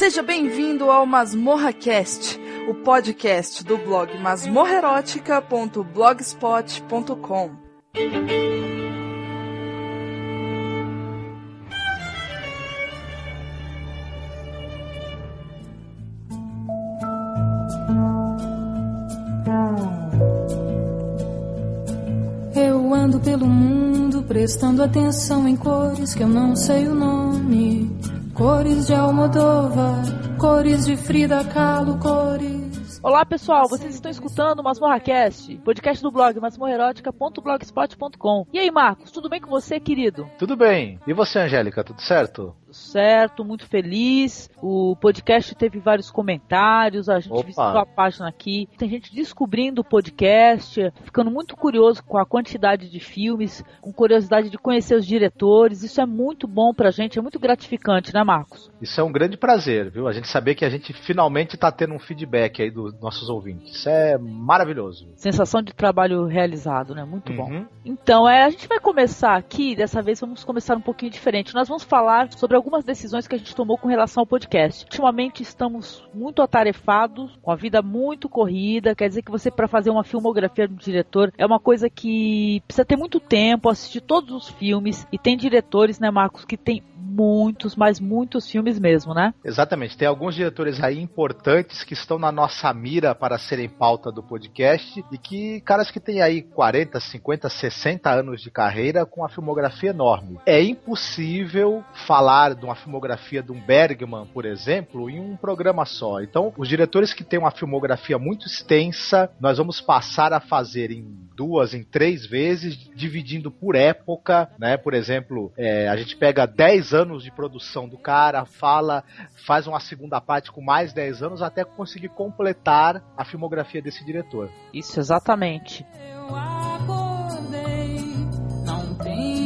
Seja bem-vindo ao Masmorra Cast, o podcast do blog masmorrerótica.blogspot.com. Eu ando pelo mundo prestando atenção em cores que eu não sei o nome. Cores de Almodóvar, cores de Frida Kahlo, cores. Olá pessoal, vocês estão escutando o MasmorraCast, podcast do blog masmorrerótica.blogspot.com. E aí Marcos, tudo bem com você, querido? Tudo bem. E você, Angélica, tudo certo? Tudo certo, muito feliz. O podcast teve vários comentários, a gente Opa. visitou a página aqui. Tem gente descobrindo o podcast, ficando muito curioso com a quantidade de filmes, com curiosidade de conhecer os diretores. Isso é muito bom pra gente, é muito gratificante, né, Marcos? Isso é um grande prazer, viu? A gente saber que a gente finalmente tá tendo um feedback aí dos nossos ouvintes. Isso é maravilhoso. Sensação de trabalho realizado, né? Muito bom. Uhum. Então, é, a gente vai começar aqui, dessa vez vamos começar um pouquinho diferente. Nós vamos falar sobre algumas decisões que a gente tomou com relação ao podcast. Ultimamente estamos muito atarefados, com a vida muito corrida, quer dizer que você para fazer uma filmografia um diretor é uma coisa que precisa ter muito tempo, assistir todos os filmes e tem diretores, né, Marcos, que tem muitos, mas muitos filmes mesmo, né? Exatamente. Tem alguns diretores aí importantes que estão na nossa mira para serem pauta do podcast e que caras que têm aí 40, 50, 60 anos de carreira com uma filmografia enorme. É impossível falar de uma filmografia de um Bergman, por exemplo, em um programa só. Então, os diretores que têm uma filmografia muito extensa, nós vamos passar a fazer em duas, em três vezes, dividindo por época, né? Por exemplo, é, a gente pega 10 anos de produção do cara, fala, faz uma segunda parte com mais 10 anos até conseguir completar a filmografia desse diretor. Isso, exatamente. Eu acordei, não tem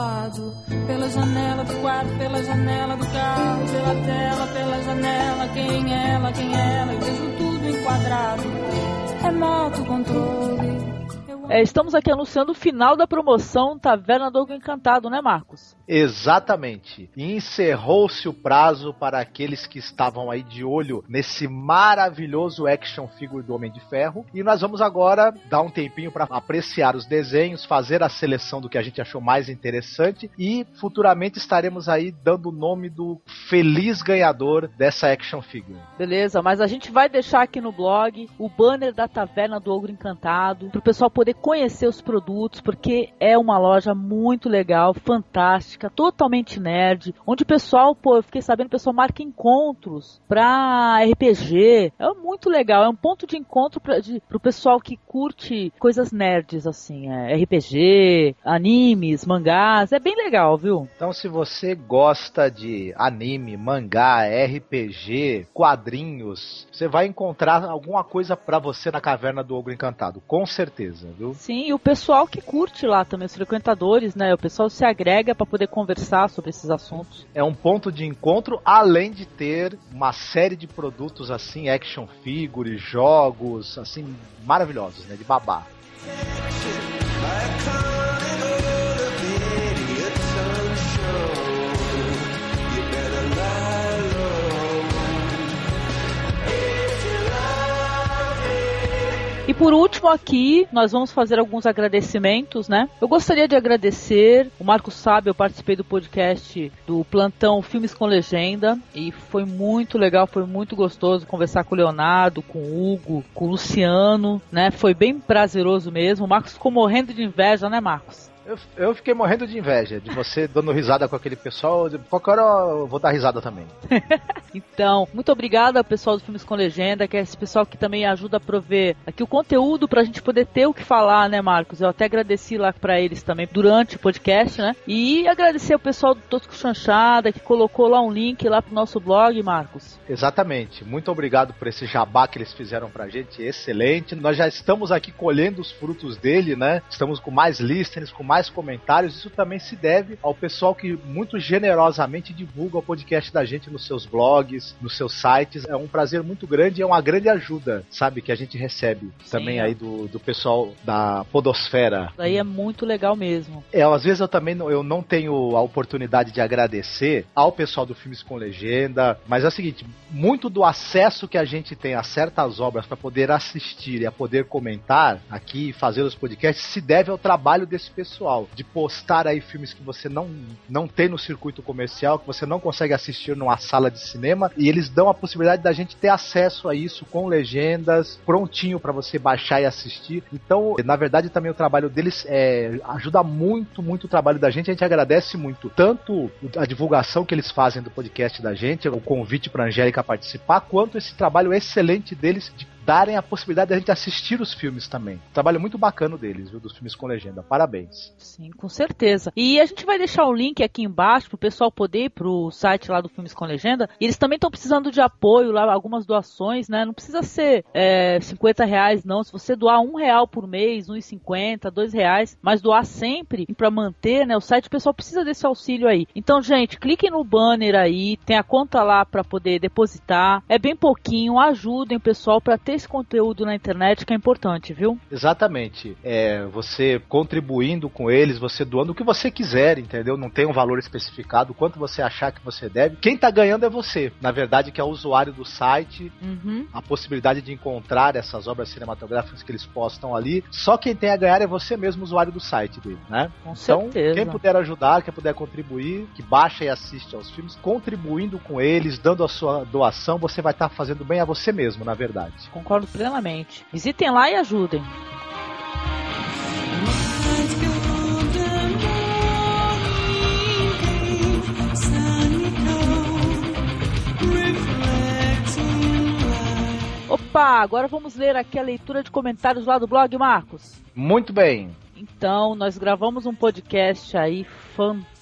lado. Pela janela do quarto, pela janela do carro, pela tela, pela janela. Quem é ela, quem é ela? Eu vejo tudo enquadrado. Remoto controle. É, estamos aqui anunciando o final da promoção Taverna do Ogo Encantado, né, Marcos? Exatamente. Encerrou-se o prazo para aqueles que estavam aí de olho nesse maravilhoso action figure do Homem de Ferro. E nós vamos agora dar um tempinho para apreciar os desenhos, fazer a seleção do que a gente achou mais interessante e futuramente estaremos aí dando o nome do feliz ganhador dessa action figure. Beleza, mas a gente vai deixar aqui no blog o banner da Taverna do Ogro Encantado, para o pessoal poder conhecer os produtos, porque é uma loja muito legal, fantástica, totalmente nerd, onde o pessoal, pô, eu fiquei sabendo, o pessoal marca encontros pra RPG. É muito legal, é um ponto de encontro pra, de, pro pessoal que curte coisas nerds, assim, é, RPG, animes, mangás, é bem legal, viu? Então, se você gosta de anime, mangá, RPG, quadrinhos, você vai encontrar alguma coisa pra você na Caverna do Ogro Encantado, com certeza, viu? Sim, e o pessoal que curte lá também, os frequentadores, né? O pessoal se agrega para poder conversar sobre esses assuntos. É um ponto de encontro, além de ter uma série de produtos assim, action figures, jogos, assim, maravilhosos, né? De babá. Por último aqui, nós vamos fazer alguns agradecimentos, né? Eu gostaria de agradecer, o Marcos sabe, eu participei do podcast do Plantão Filmes com Legenda e foi muito legal, foi muito gostoso conversar com o Leonardo, com o Hugo, com o Luciano, né? Foi bem prazeroso mesmo. O Marcos ficou morrendo de inveja, né, Marcos? Eu, eu fiquei morrendo de inveja de você dando risada com aquele pessoal. De qualquer hora eu vou dar risada também. Então, muito obrigada ao pessoal do Filmes com Legenda, que é esse pessoal que também ajuda a prover aqui o conteúdo pra gente poder ter o que falar, né, Marcos? Eu até agradeci lá pra eles também durante o podcast, né? E agradecer ao pessoal do Tosco Chanchada, que colocou lá um link lá pro nosso blog, Marcos. Exatamente. Muito obrigado por esse jabá que eles fizeram pra gente. Excelente. Nós já estamos aqui colhendo os frutos dele, né? Estamos com mais listeners, com mais mais comentários, isso também se deve ao pessoal que muito generosamente divulga o podcast da gente nos seus blogs, nos seus sites. É um prazer muito grande e é uma grande ajuda, sabe, que a gente recebe Sim, também é. aí do, do pessoal da Podosfera. Aí é muito legal mesmo. É, às vezes eu também não, eu não tenho a oportunidade de agradecer ao pessoal do Filmes com Legenda, mas é o seguinte, muito do acesso que a gente tem a certas obras para poder assistir e a poder comentar aqui e fazer os podcasts se deve ao trabalho desse pessoal, de postar aí filmes que você não, não tem no circuito comercial, que você não consegue assistir numa sala de cinema, e eles dão a possibilidade da gente ter acesso a isso com legendas, prontinho para você baixar e assistir. Então, na verdade, também o trabalho deles é, ajuda muito, muito o trabalho da gente. A gente agradece muito tanto a divulgação que eles fazem do podcast da gente, o convite para Angélica participar, quanto esse trabalho excelente deles de darem a possibilidade de a gente assistir os filmes também. Trabalho muito bacana deles, viu? Dos filmes com legenda. Parabéns. Sim, com certeza. E a gente vai deixar o link aqui embaixo pro pessoal poder ir pro site lá do Filmes com Legenda. E eles também estão precisando de apoio lá, algumas doações, né? Não precisa ser é, 50 reais, não. Se você doar um real por mês, 1,50, dois reais, mas doar sempre para manter, né? O site, o pessoal precisa desse auxílio aí. Então, gente, cliquem no banner aí, tem a conta lá para poder depositar. É bem pouquinho, ajudem o pessoal para ter esse conteúdo na internet que é importante, viu? Exatamente. É, você contribuindo com eles, você doando o que você quiser, entendeu? Não tem um valor especificado, quanto você achar que você deve. Quem tá ganhando é você. Na verdade, que é o usuário do site, uhum. a possibilidade de encontrar essas obras cinematográficas que eles postam ali. Só quem tem a ganhar é você mesmo, usuário do site dele, né? Com então, certeza. quem puder ajudar, quem puder contribuir, que baixa e assiste aos filmes, contribuindo com eles, dando a sua doação, você vai estar tá fazendo bem a você mesmo, na verdade. Com concordo plenamente. Visitem lá e ajudem. Opa, agora vamos ler aqui a leitura de comentários lá do blog, Marcos. Muito bem. Então, nós gravamos um podcast aí fantástico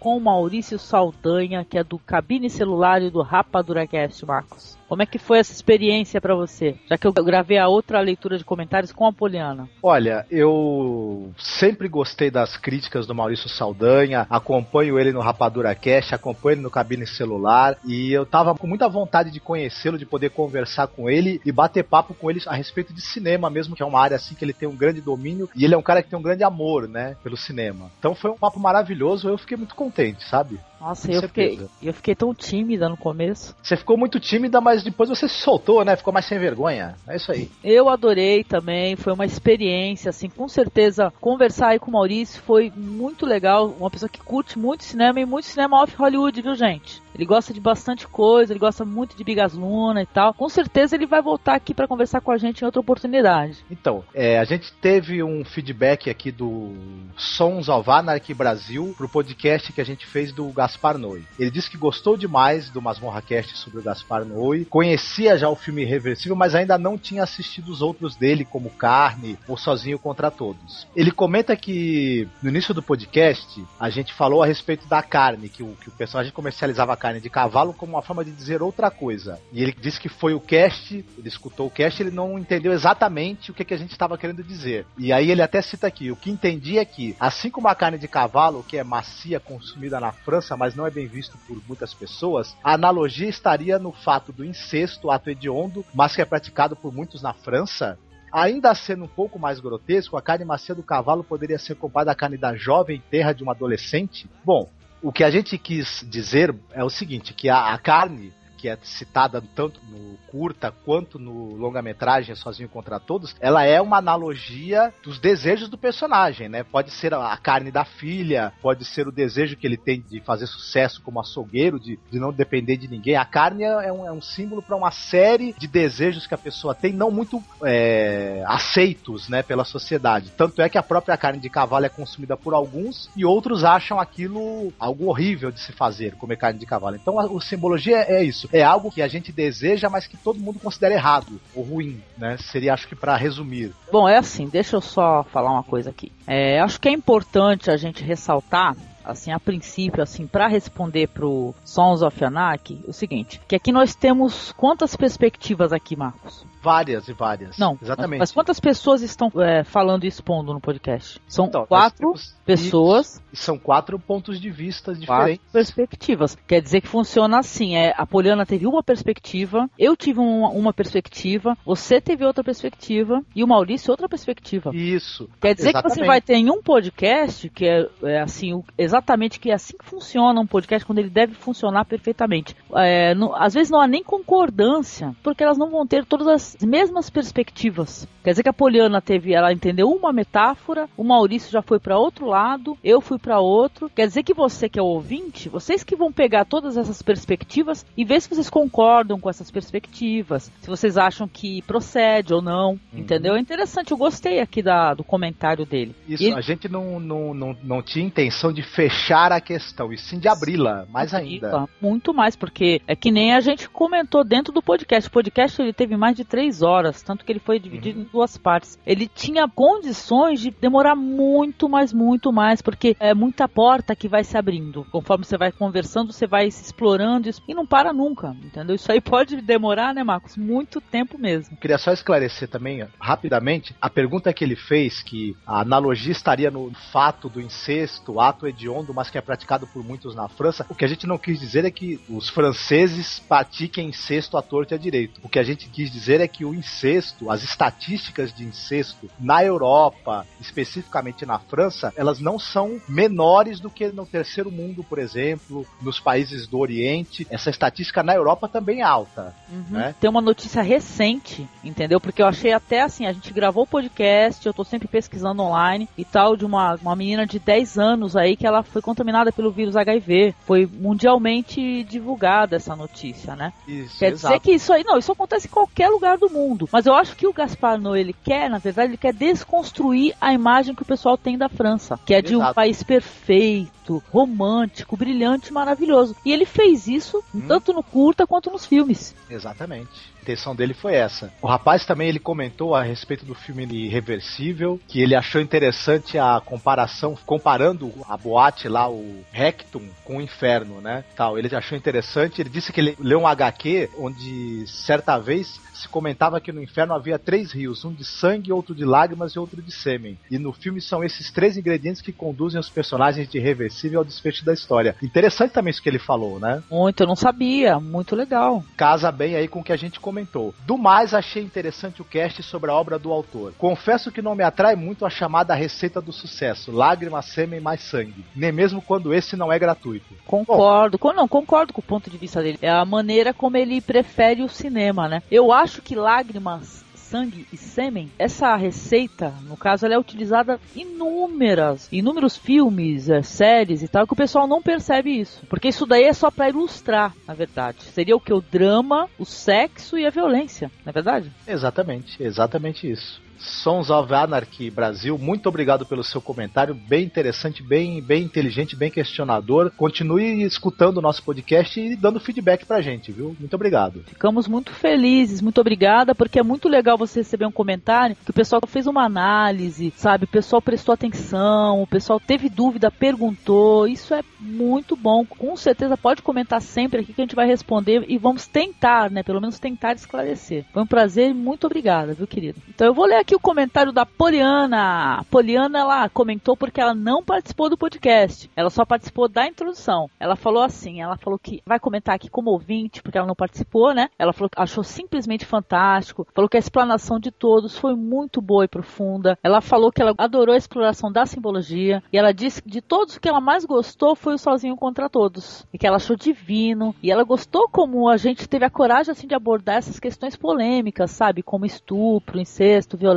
com Maurício Saldanha, que é do Cabine Celular e do Rapadura Cast, Marcos. Como é que foi essa experiência para você? Já que eu gravei a outra leitura de comentários com a Poliana. Olha, eu sempre gostei das críticas do Maurício Saldanha, acompanho ele no Rapadura Cash, acompanho ele no Cabine Celular e eu tava com muita vontade de conhecê-lo, de poder conversar com ele e bater papo com ele a respeito de cinema mesmo, que é uma área assim que ele tem um grande domínio e ele é um cara que tem um grande amor, né, pelo cinema. Então foi um papo maravilhoso, eu fiquei muito contente, sabe? Nossa, eu fiquei, eu fiquei tão tímida no começo. Você ficou muito tímida, mas depois você se soltou, né? Ficou mais sem vergonha. É isso aí. Eu adorei também, foi uma experiência, assim, com certeza. Conversar aí com o Maurício foi muito legal. Uma pessoa que curte muito cinema e muito cinema off Hollywood, viu, gente? Ele gosta de bastante coisa, ele gosta muito de Bigas Luna e tal. Com certeza ele vai voltar aqui para conversar com a gente em outra oportunidade. Então, é, a gente teve um feedback aqui do Sons of Anarchy Brasil pro podcast que a gente fez do Gaspar Noé. Ele disse que gostou demais do Masmorra Cast sobre o Gaspar Noé, conhecia já o filme Irreversível, mas ainda não tinha assistido os outros dele, como Carne ou Sozinho contra Todos. Ele comenta que no início do podcast a gente falou a respeito da carne, que o, que o personagem comercializava a carne de cavalo como uma forma de dizer outra coisa. E ele disse que foi o cast, ele escutou o cast, ele não entendeu exatamente o que, que a gente estava querendo dizer. E aí ele até cita aqui: o que entendi é que, assim como a carne de cavalo, que é macia, consumida na França, mas não é bem visto por muitas pessoas, a analogia estaria no fato do incesto, ato hediondo, mas que é praticado por muitos na França, Ainda sendo um pouco mais grotesco, a carne macia do cavalo poderia ser comparada à carne da jovem terra de um adolescente? Bom, o que a gente quis dizer é o seguinte, que a, a carne que é citada tanto no curta quanto no longa-metragem Sozinho contra Todos, ela é uma analogia dos desejos do personagem, né? Pode ser a carne da filha, pode ser o desejo que ele tem de fazer sucesso como açougueiro, de, de não depender de ninguém. A carne é um, é um símbolo para uma série de desejos que a pessoa tem, não muito é, aceitos, né, pela sociedade. Tanto é que a própria carne de cavalo é consumida por alguns e outros acham aquilo algo horrível de se fazer, comer carne de cavalo. Então a, a simbologia é, é isso é algo que a gente deseja, mas que todo mundo considera errado ou ruim, né? Seria, acho que para resumir. Bom, é assim, deixa eu só falar uma coisa aqui. É, acho que é importante a gente ressaltar assim, a princípio, assim, para responder pro Sons of Anarchy, o seguinte, que aqui nós temos quantas perspectivas aqui, Marcos? Várias e várias. Não, exatamente. Mas quantas pessoas estão é, falando e expondo no podcast? São Então, quatro pessoas, E são quatro pontos de vista quatro diferentes. perspectivas. Quer dizer que funciona assim: é, a Poliana teve uma perspectiva, eu tive uma, uma perspectiva, você teve outra perspectiva e o Maurício outra perspectiva. Isso. Quer dizer que você Exatamente. vai ter em um podcast, que é, é assim, exatamente que é assim que funciona um podcast, quando ele deve funcionar perfeitamente. É, não- às vezes não há nem concordância, porque elas não vão ter todas as mesmas perspectivas. Quer dizer que a Poliana teve, ela entendeu uma metáfora, o Maurício já foi para outro lado, eu fui para outro. Quer dizer que você que é o ouvinte, vocês que vão pegar todas essas perspectivas e ver se vocês concordam com essas perspectivas, se vocês acham que procede ou não, entendeu? É interessante, eu gostei aqui da, do comentário dele. Isso, ele- a gente não, não, não, não tinha intenção de fechar a questão, e sim de abri-la mais ainda. Muito mais, porque é que nem a gente comentou dentro do podcast. O podcast ele teve mais de três horas, tanto que ele foi dividido em duas partes. Ele tinha condições de demorar muito, mais, muito mais, porque é muita porta que vai se abrindo. Conforme você vai conversando, você vai se explorando isso, e não para nunca, entendeu? Isso aí pode demorar, né, Marcos? Muito tempo mesmo. Queria só esclarecer também, rapidamente, a pergunta que ele fez, que a analogia estaria no fato do incesto, ato hediondo, mas que é praticado por muitos na França. O que a gente não quis dizer é que os franceses pratiquem incesto à torta e à direito. O que a gente quis dizer é que o incesto, as estatísticas de incesto na Europa, especificamente na França, elas não são menores do que no terceiro mundo, por exemplo, nos países do Oriente. Essa estatística na Europa também é alta. né? Tem uma notícia recente, entendeu? Porque eu achei até assim, a gente gravou o podcast, eu tô sempre pesquisando online e tal, de uma, uma menina de 10 anos aí que ela foi contaminada pelo vírus HIV. Foi mundialmente divulgada essa notícia, né? Isso, Quer exato. dizer que isso aí, não, isso acontece em qualquer lugar do mundo. Mas eu acho que o Gaspar Noé, ele quer, na verdade, ele quer desconstruir a imagem que o pessoal tem da França, que é de um Exato. país perfeito, romântico, brilhante, maravilhoso. E ele fez isso Hum. tanto no curta quanto nos filmes. Exatamente. Intenção dele foi essa. O rapaz também ele comentou a respeito do filme Irreversível, que ele achou interessante a comparação, comparando a boate lá, o Rectum, com o inferno, né? Tal. Ele achou interessante. Ele disse que ele leu um HQ onde certa vez se comentava que no inferno havia três rios, um de sangue, outro de lágrimas e outro de sêmen. E no filme são esses três ingredientes que conduzem os personagens de Irreversível ao desfecho da história. Interessante também isso que ele falou, né? Muito, eu não sabia, muito legal. casa bem aí com o que a gente comentou. Do mais, achei interessante o cast sobre a obra do autor. Confesso que não me atrai muito a chamada receita do sucesso, lágrima, sêmen mais sangue, nem mesmo quando esse não é gratuito. Concordo, com, não, concordo com o ponto de vista dele. É a maneira como ele prefere o cinema, né? Eu acho que lágrimas, sangue e sêmen, essa receita, no caso, ela é utilizada inúmeras, inúmeros filmes, é, séries e tal, que o pessoal não percebe isso. Porque isso daí é só pra ilustrar, na verdade. Seria o que? O drama, o sexo e a violência, não é verdade? Exatamente, exatamente isso. Sons of Anarchy Brasil, muito obrigado pelo seu comentário, bem interessante, bem, bem inteligente, bem questionador. Continue escutando o nosso podcast e dando feedback pra gente, viu? Muito obrigado. Ficamos muito felizes, muito obrigada, porque é muito legal você receber um comentário que o pessoal fez uma análise, sabe? O pessoal prestou atenção, o pessoal teve dúvida, perguntou. Isso é muito bom. Com certeza pode comentar sempre aqui que a gente vai responder e vamos tentar, né? Pelo menos tentar esclarecer. Foi um prazer e muito obrigada, viu, querido? Então eu vou ler aqui o comentário da Poliana. A Poliana, ela comentou porque ela não participou do podcast. Ela só participou da introdução. Ela falou assim, ela falou que vai comentar aqui como ouvinte, porque ela não participou, né? Ela falou que achou simplesmente fantástico. Falou que a explanação de todos foi muito boa e profunda. Ela falou que ela adorou a exploração da simbologia. E ela disse que de todos o que ela mais gostou foi o Sozinho contra Todos. E que ela achou divino. E ela gostou como a gente teve a coragem assim de abordar essas questões polêmicas, sabe? Como estupro, incesto, violência.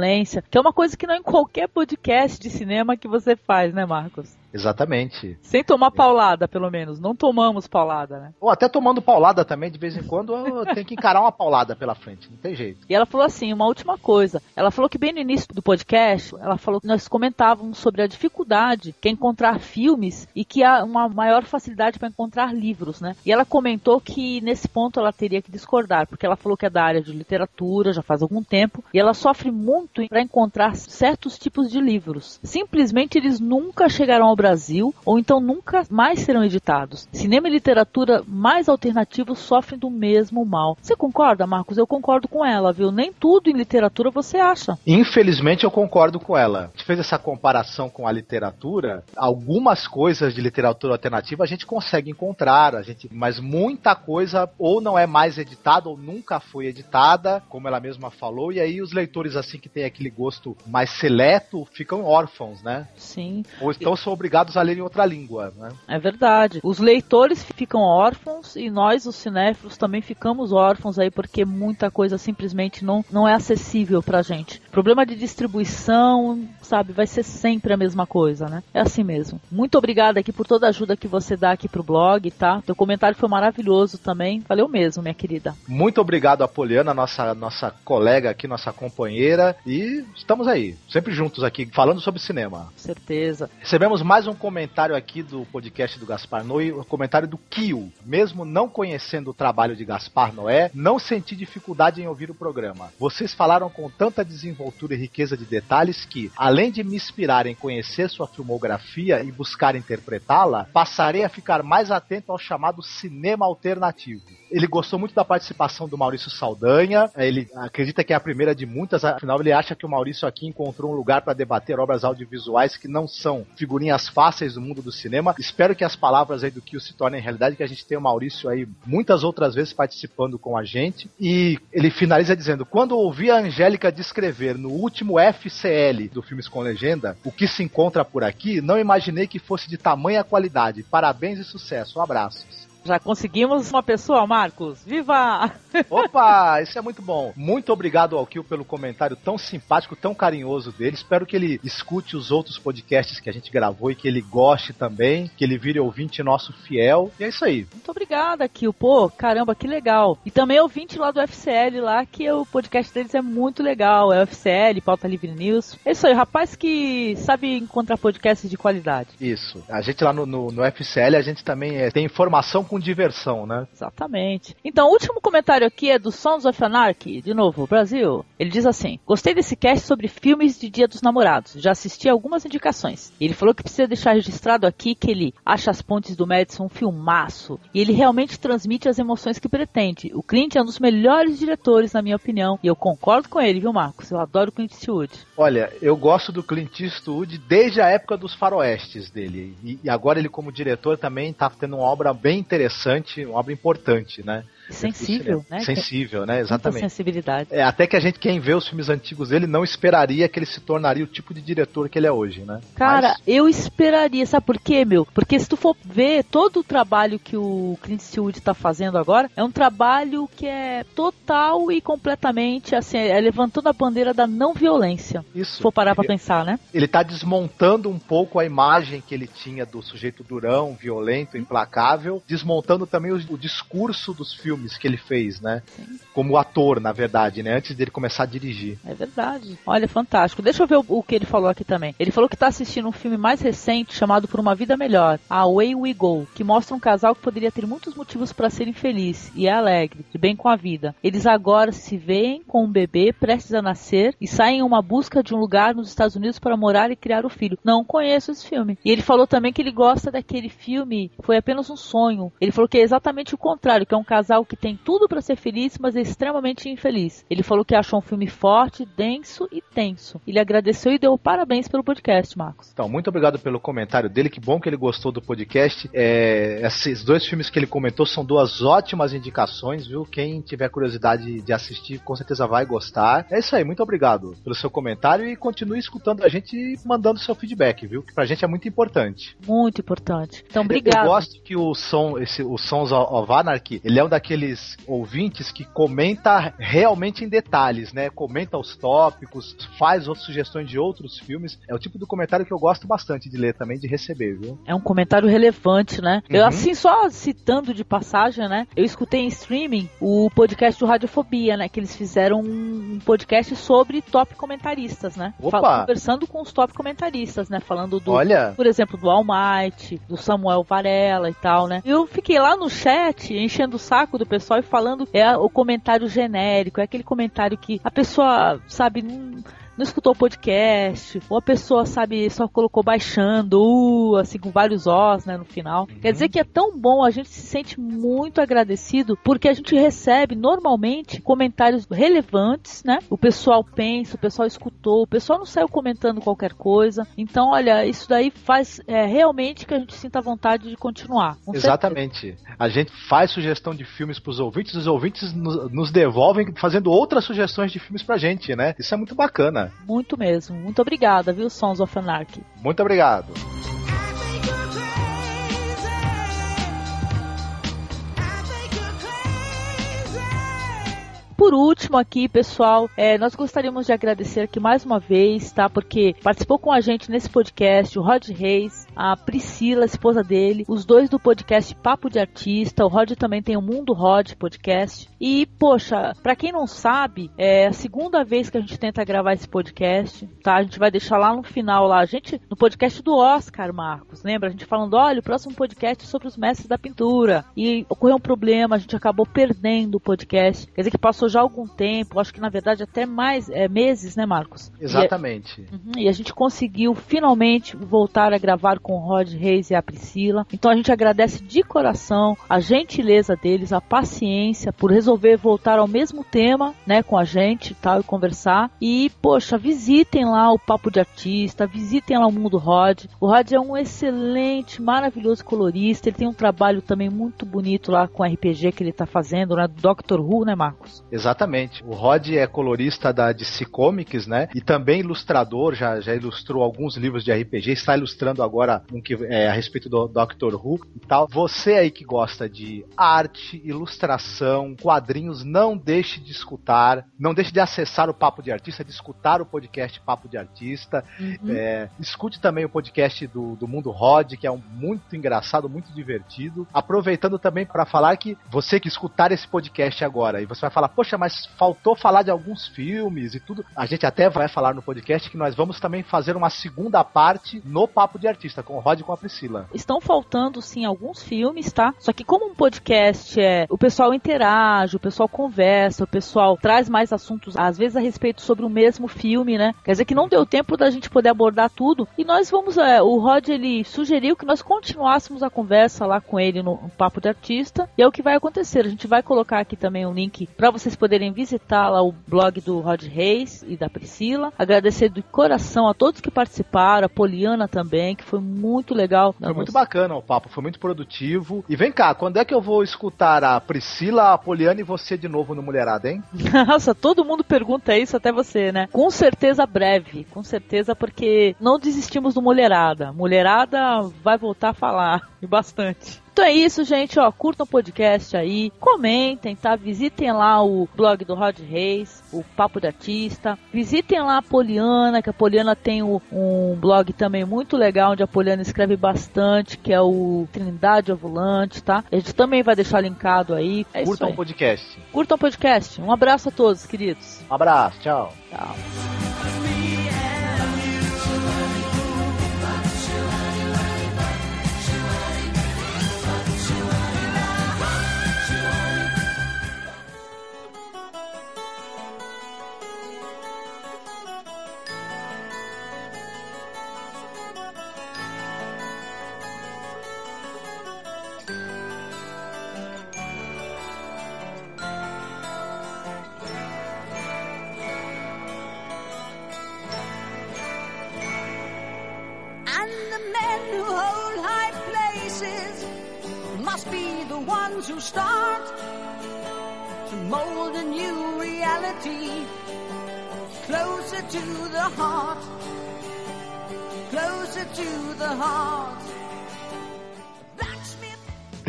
Que é uma coisa que não é em qualquer podcast de cinema que você faz, né, Marcos? Exatamente. Sem tomar paulada, pelo menos. Não tomamos paulada, né? Ou até tomando paulada também, de vez em quando, tem que encarar uma paulada pela frente, não tem jeito. E ela falou assim, uma última coisa. Ela falou que bem no início do podcast, ela falou que nós comentávamos sobre a dificuldade que é encontrar filmes e que há uma maior facilidade para encontrar livros, né? E ela comentou que nesse ponto ela teria que discordar, porque ela falou que é da área de literatura já faz algum tempo e ela sofre muito para encontrar certos tipos de livros. Simplesmente eles nunca chegarão ao Brasil ou então nunca mais serão editados. Cinema e literatura mais alternativos sofrem do mesmo mal. Você concorda, Marcos? Eu concordo com ela, viu? Nem tudo em literatura você acha. Infelizmente eu concordo com ela. A gente fez essa comparação com a literatura. Algumas coisas de literatura alternativa a gente consegue encontrar, a gente, mas muita coisa ou não é mais editada ou nunca foi editada, como ela mesma falou, e aí os leitores assim que tem aquele gosto mais seleto ficam órfãos, né? Sim. Ou então são obrigados a ler em outra língua, né? É verdade. Os leitores ficam órfãos e nós, os cinéfilos, também ficamos órfãos aí porque muita coisa simplesmente não, não é acessível pra gente. Problema de distribuição, sabe, vai ser sempre a mesma coisa, né? É assim mesmo. Muito obrigada aqui por toda a ajuda que você dá aqui pro blog, tá? Teu comentário foi maravilhoso também. Valeu mesmo, minha querida. Muito obrigado a Poliana, nossa, nossa colega aqui, nossa companheira. E estamos aí, sempre juntos aqui, falando sobre cinema. Certeza. Recebemos mais um comentário aqui do podcast do Gaspar Noé, o comentário do Kio. Mesmo não conhecendo o trabalho de Gaspar Noé, não senti dificuldade em ouvir o programa. Vocês falaram com tanta desenvoltura e riqueza de detalhes que, além de me inspirar em conhecer sua filmografia e buscar interpretá-la, passarei a ficar mais atento ao chamado cinema alternativo. Ele gostou muito da participação do Maurício Saldanha. Ele acredita que é a primeira de muitas, afinal, ele acha que o Maurício aqui encontrou um lugar para debater obras audiovisuais que não são figurinhas fáceis do mundo do cinema. Espero que as palavras aí do Kio se tornem realidade, que a gente tenha o Maurício aí muitas outras vezes participando com a gente. E ele finaliza dizendo: quando ouvi a Angélica descrever no último FCL do Filmes com Legenda o que se encontra por aqui, não imaginei que fosse de tamanha qualidade. Parabéns e sucesso. Abraços. Já conseguimos uma pessoa, Marcos. Viva! Opa, isso é muito bom. Muito obrigado ao Kio pelo comentário tão simpático, tão carinhoso dele. Espero que ele escute os outros podcasts que a gente gravou e que ele goste também, que ele vire ouvinte nosso fiel. E é isso aí. Muito obrigada, Kio. Pô, caramba, que legal. E também ouvinte lá do FCL lá, que o podcast deles é muito legal. É o FCL, Pauta Livre News. É isso aí, rapaz que sabe encontrar podcasts de qualidade. Isso. A gente lá no, no, no FCL, a gente também é, tem informação com diversão, né? Exatamente. Então, o último comentário aqui é do Sons of Anarchy, de novo, Brasil. Ele diz assim: Gostei desse cast sobre filmes de Dia dos Namorados. Já assisti algumas indicações. Ele falou que precisa deixar registrado aqui que ele acha As Pontes do Madison um filmaço. E ele realmente transmite as emoções que pretende. O Clint é um dos melhores diretores, na minha opinião. E eu concordo com ele, viu, Marcos? Eu adoro o Clint Eastwood. Olha, eu gosto do Clint Eastwood desde a época dos faroestes dele. E, agora ele, como diretor, também está tendo uma obra bem interessante, uma obra importante, né? Sensível, né? Sensível, né? Exatamente. Muita sensibilidade. É, até que a gente, quem vê os filmes antigos dele, não esperaria que ele se tornaria o tipo de diretor que ele é hoje, né? Cara, Mas... eu esperaria, sabe por quê, meu? Porque se tu for ver todo o trabalho que o Clint Eastwood tá fazendo agora, é um trabalho que é total e completamente, assim, é levantando a bandeira da não violência. Isso. Se for parar pra pensar, né? Ele tá desmontando um pouco a imagem que ele tinha do sujeito durão, violento, implacável, desmontando também o, o discurso dos filmes filmes que ele fez, né? Sim. Como ator, na verdade, né? Antes dele começar a dirigir. É verdade. Olha, fantástico. Deixa eu ver o, o que ele falou aqui também. Ele falou que está assistindo um filme mais recente chamado Por uma Vida Melhor, A Way We Go, que mostra um casal que poderia ter muitos motivos para ser infeliz e é alegre, de bem com a vida. Eles agora se veem com um bebê prestes a nascer e saem em uma busca de um lugar nos Estados Unidos para morar e criar o filho. Não conheço esse filme. E ele falou também que ele gosta daquele filme Foi apenas um sonho. Ele falou que é exatamente o contrário, que é um casal que tem tudo para ser feliz, mas é extremamente infeliz. Ele falou que achou um filme forte, denso e tenso. Ele agradeceu e deu parabéns pelo podcast, Marcos. Então, muito obrigado pelo comentário dele. Que bom que ele gostou do podcast. É, esses dois filmes que ele comentou são duas ótimas indicações, viu? Quem tiver curiosidade de assistir, com certeza vai gostar. É isso aí, muito obrigado pelo seu comentário e continue escutando a gente e mandando seu feedback, viu? Que pra gente é muito importante. Muito importante. Então, obrigado. Eu, eu gosto que o som, esse, o Sons of Anarchy, ele é um daqueles ouvintes que comenta realmente em detalhes, né? Comenta os tópicos, faz outras sugestões de outros filmes. É o tipo do comentário que eu gosto bastante de ler também, de receber, viu? É um comentário relevante, né? Uhum. Eu, assim, só citando de passagem, né? Eu escutei em streaming o podcast do Radiofobia, né? Que eles fizeram um podcast sobre top comentaristas, né? Opa. Conversando com os top comentaristas, né? Falando do, Olha. por exemplo, do All Might, do Samuel Varela e tal, né? Eu fiquei lá no chat enchendo o saco do pessoal e falando é o comentário genérico, é aquele comentário que a pessoa, sabe, não, não escutou o podcast, ou a pessoa, sabe, só colocou baixando, uh, assim, com vários Os, né, no final. Uhum. Quer dizer que é tão bom, a gente se sente muito agradecido, porque a gente recebe normalmente comentários relevantes, né? O pessoal pensa, o pessoal escutou, o pessoal não saiu comentando qualquer coisa. Então, olha, isso daí faz é, realmente que a gente sinta vontade de continuar. Exatamente. Certeza. A gente faz sugestão de filmes para os ouvintes, os ouvintes nos, nos devolvem fazendo outras sugestões de filmes pra gente, né? Isso é muito bacana. Muito mesmo. Muito obrigada, viu, Sons of Anarchy. Muito obrigado. Por último aqui, pessoal, é, nós gostaríamos de agradecer aqui mais uma vez, tá? Porque participou com a gente nesse podcast o Rod Reis, a Priscila, a esposa dele, os dois do podcast Papo de Artista, o Rod também tem o Mundo Rod podcast. E, poxa, para quem não sabe, é a segunda vez que a gente tenta gravar esse podcast, tá? A gente vai deixar lá no final lá, a gente, no podcast do Oscar, Marcos, lembra? A gente falando, olha, o próximo podcast é sobre os mestres da pintura. E ocorreu um problema, a gente acabou perdendo o podcast. Quer dizer que passou já algum tempo, acho que na verdade até mais é, meses, né, Marcos? Exatamente. E, uhum, e a gente conseguiu finalmente voltar a gravar com o Rod Reis e a Priscila. Então a gente agradece de coração a gentileza deles, a paciência por resolver voltar ao mesmo tema, né, com a gente, tal, e conversar. E poxa, visitem lá o Papo de Artista, visitem lá o Mundo Rod. O Rod é um excelente, maravilhoso colorista. Ele tem um trabalho também muito bonito lá com RPG que ele está fazendo, né, do Doctor Who, né, Marcos? Exatamente. O Rod é colorista da DC Comics, né? E também ilustrador, já, já ilustrou alguns livros de RPG, está ilustrando agora um que é a respeito do Doctor Who e tal. Você aí que gosta de arte, ilustração, quadrinhos, não deixe de escutar, não deixe de acessar o Papo de Artista, de escutar o podcast Papo de Artista. Uhum. É, escute também o podcast do, do Mundo Rod, que é um, muito engraçado, muito divertido. Aproveitando também para falar que você que escutar esse podcast agora e você vai falar, poxa, poxa, mas faltou falar de alguns filmes e tudo. A gente até vai falar no podcast que nós vamos também fazer uma segunda parte no Papo de Artista, com o Rod e com a Priscila. Estão faltando, sim, alguns filmes, tá? Só que como um podcast é. O pessoal interage, o pessoal conversa, o pessoal traz mais assuntos, às vezes a respeito sobre o mesmo filme, né? Quer dizer que não deu tempo da gente poder abordar tudo. E nós vamos. É, o Rod ele sugeriu que nós continuássemos a conversa lá com ele no, Papo de Artista. E é o que vai acontecer. A gente vai colocar aqui também um link para vocês poderem visitar lá o blog do Rod Reis e da Priscila. Agradecer de coração a todos que participaram, a Poliana também, que foi muito legal. Foi muito bacana o papo, foi muito produtivo. E vem cá, quando é que eu vou escutar a Priscila, a Poliana e você de novo no Mulherada, hein? Nossa, todo mundo pergunta isso, até você, né? Com certeza breve, com certeza, porque não desistimos do Mulherada. Mulherada vai voltar a falar, e bastante. Então é isso, gente. Ó, curtam o podcast aí, comentem, tá? Visitem lá o blog do Rod Reis, o Papo de Artista. Visitem lá a Poliana, que a Poliana tem o, um blog também muito legal, onde a Poliana escreve bastante, que é o Trindade Ovulante, tá? A gente também vai deixar linkado aí. É curtam o podcast. Curtam o podcast. Um abraço a todos, queridos. Um abraço, tchau. Tchau.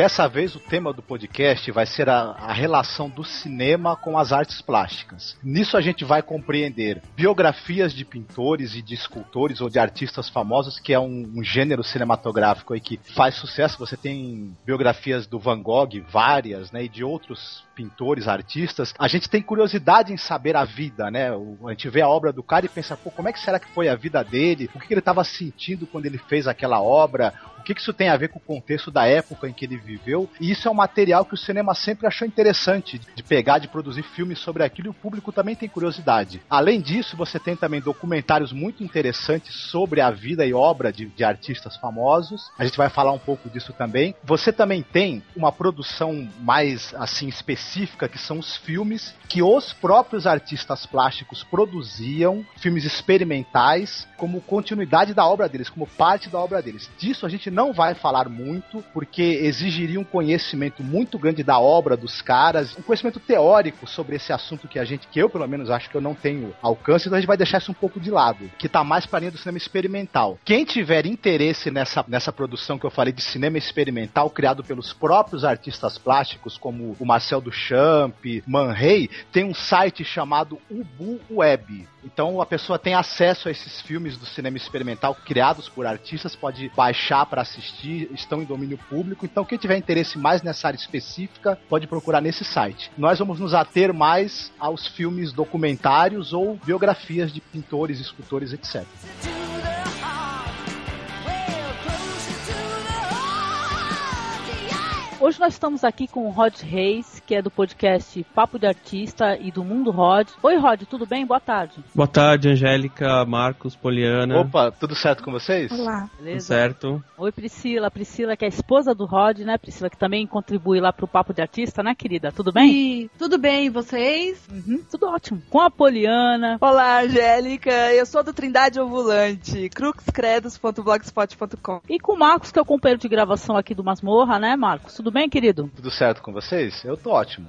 Dessa vez o tema do podcast vai ser a, a, relação do cinema com as artes plásticas. Nisso a gente vai compreender biografias de pintores e de escultores ou de artistas famosos, que é um, um gênero cinematográfico aí que faz sucesso. Você tem biografias do Van Gogh, várias, né, e de outros pintores, artistas, a gente tem curiosidade em saber a vida, né? A gente vê a obra do cara e pensa, pô, como é que será que foi a vida dele? O que ele estava sentindo quando ele fez aquela obra? O que isso tem a ver com o contexto da época em que ele viveu? E isso é um material que o cinema sempre achou interessante de pegar, de produzir filmes sobre aquilo e o público também tem curiosidade. Além disso, você tem também documentários muito interessantes sobre a vida e obra de, de artistas famosos. A gente vai falar um pouco disso também. Você também tem uma produção mais assim específica que são os filmes que os próprios artistas plásticos produziam, filmes experimentais, como continuidade da obra deles, como parte da obra deles. Disso a gente não vai falar muito, porque exigiria um conhecimento muito grande da obra dos caras, um conhecimento teórico sobre esse assunto que a gente, que eu pelo menos acho que eu não tenho alcance, então a gente vai deixar isso um pouco de lado, que tá mais pra linha do cinema experimental. Quem tiver interesse nessa, nessa produção que eu falei de cinema experimental, criado pelos próprios artistas plásticos, como o Marcel Duchamp, Man Ray, tem um site chamado Ubu Web. Então a pessoa tem acesso a esses filmes do cinema experimental criados por artistas, pode baixar para assistir, estão em domínio público. Então quem tiver interesse mais nessa área específica pode procurar nesse site. Nós vamos nos ater mais aos filmes documentários ou biografias de pintores, escultores, etc. Hoje nós estamos aqui com o Rod Reis, que é do podcast Papo de Artista e do Mundo Rod. Oi, Rod, tudo bem? Boa tarde. Boa tarde, Angélica, Marcos, Poliana. Opa, tudo certo com vocês? Olá. Beleza? Tudo certo. Oi, Priscila. Priscila, que é a esposa do Rod, né, Priscila? Que também contribui lá pro Papo de Artista, né, querida? Tudo bem? E tudo bem, e vocês? Uhum, tudo ótimo. Com a Poliana. Olá, Angélica. Eu sou do Trindade Ovulante, cruxcredos.blogspot.com. E com o Marcos, que é o companheiro de gravação aqui do Masmorra, né, Marcos? Tudo bem, querido? Tudo certo com vocês? Eu tô ótimo.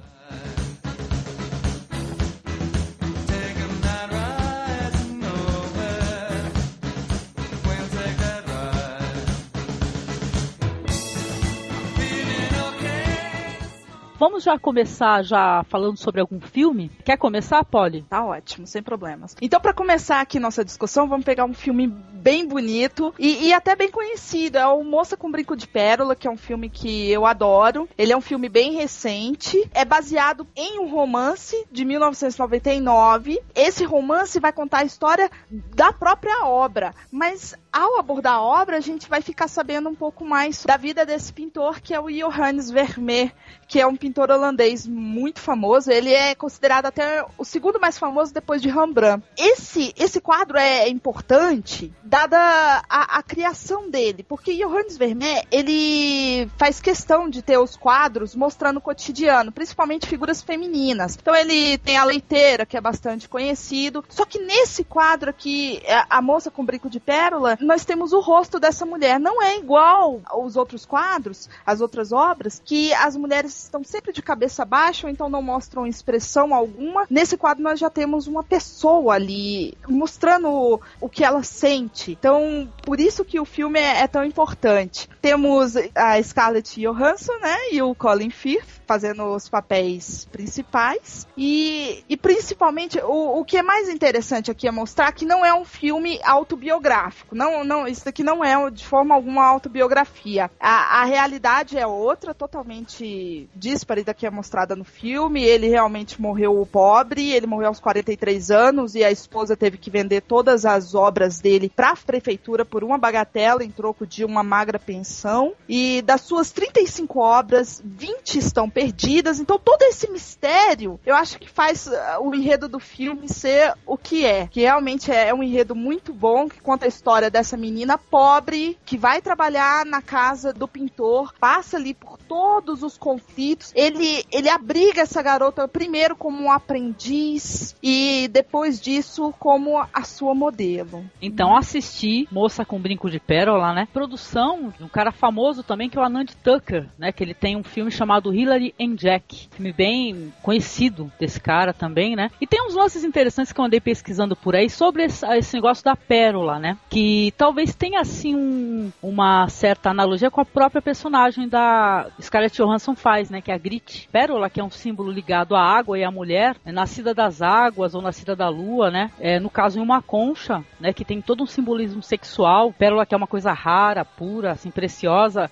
Vamos já começar já falando sobre algum filme? Quer começar, Polly? Tá ótimo, sem problemas. Então, para começar aqui nossa discussão, vamos pegar um filme bem bonito e, e, até bem conhecido. É o Moça com Brinco de Pérola, que é um filme que eu adoro. Ele é um filme bem recente. É baseado em um romance de 1999. Esse romance vai contar a história da própria obra, mas ao abordar a obra, a gente vai ficar sabendo um pouco mais da vida desse pintor, que é o Johannes Vermeer, que é um pintor holandês muito famoso. Ele é considerado até o segundo mais famoso depois de Rembrandt. Esse, esse quadro é importante, dada a, a criação dele, porque Johannes Vermeer, ele faz questão de ter os quadros mostrando o cotidiano, principalmente figuras femininas. Então ele tem a leiteira, que é bastante conhecido, só que nesse quadro aqui, a moça com brinco de pérola, nós temos o rosto dessa mulher. Não é igual aos outros quadros, às outras obras, que as mulheres estão sempre de cabeça baixa ou então não mostram expressão alguma. Nesse quadro nós já temos uma pessoa ali mostrando o que ela sente. Então, por isso que o filme é, é tão importante. Temos a Scarlett Johansson, né, e o Colin Firth fazendo os papéis principais. E, e principalmente, o, o que é mais interessante aqui é mostrar que não é um filme autobiográfico. Não, não, isso daqui não é de forma alguma autobiografia. A, a realidade é outra, totalmente díspare da que é mostrada no filme. Ele realmente morreu pobre, ele morreu aos 43 anos e a esposa teve que vender todas as obras dele para a prefeitura por uma bagatela em troco de uma magra pensão. E das suas 35 obras, 20 estão perdidas. Então todo esse mistério, eu acho que faz uh, o enredo do filme ser o que é. Que realmente é, é um enredo muito bom, que conta a história dessa menina pobre, que vai trabalhar na casa do pintor, passa ali por todos os conflitos. Ele, ele abriga essa garota primeiro como um aprendiz e depois disso como a sua modelo. Então assisti Moça com Brinco de Pérola, né? Produção de um cara famoso também que é o Anand Tucker, né? Que ele tem um filme chamado Hillary and Jack, filme bem conhecido desse cara também, né? E tem uns lances interessantes que eu andei pesquisando por aí sobre esse, esse negócio da pérola, né? Que talvez tenha assim um, uma certa analogia com a própria personagem da Scarlett Johansson faz, né? Que é a Grit. Pérola, que é um símbolo ligado à água e à mulher, é nascida das águas ou nascida da lua, né? É, no caso, em uma concha, né? Que tem todo um simbolismo sexual. Pérola, que é uma coisa rara, pura, assim,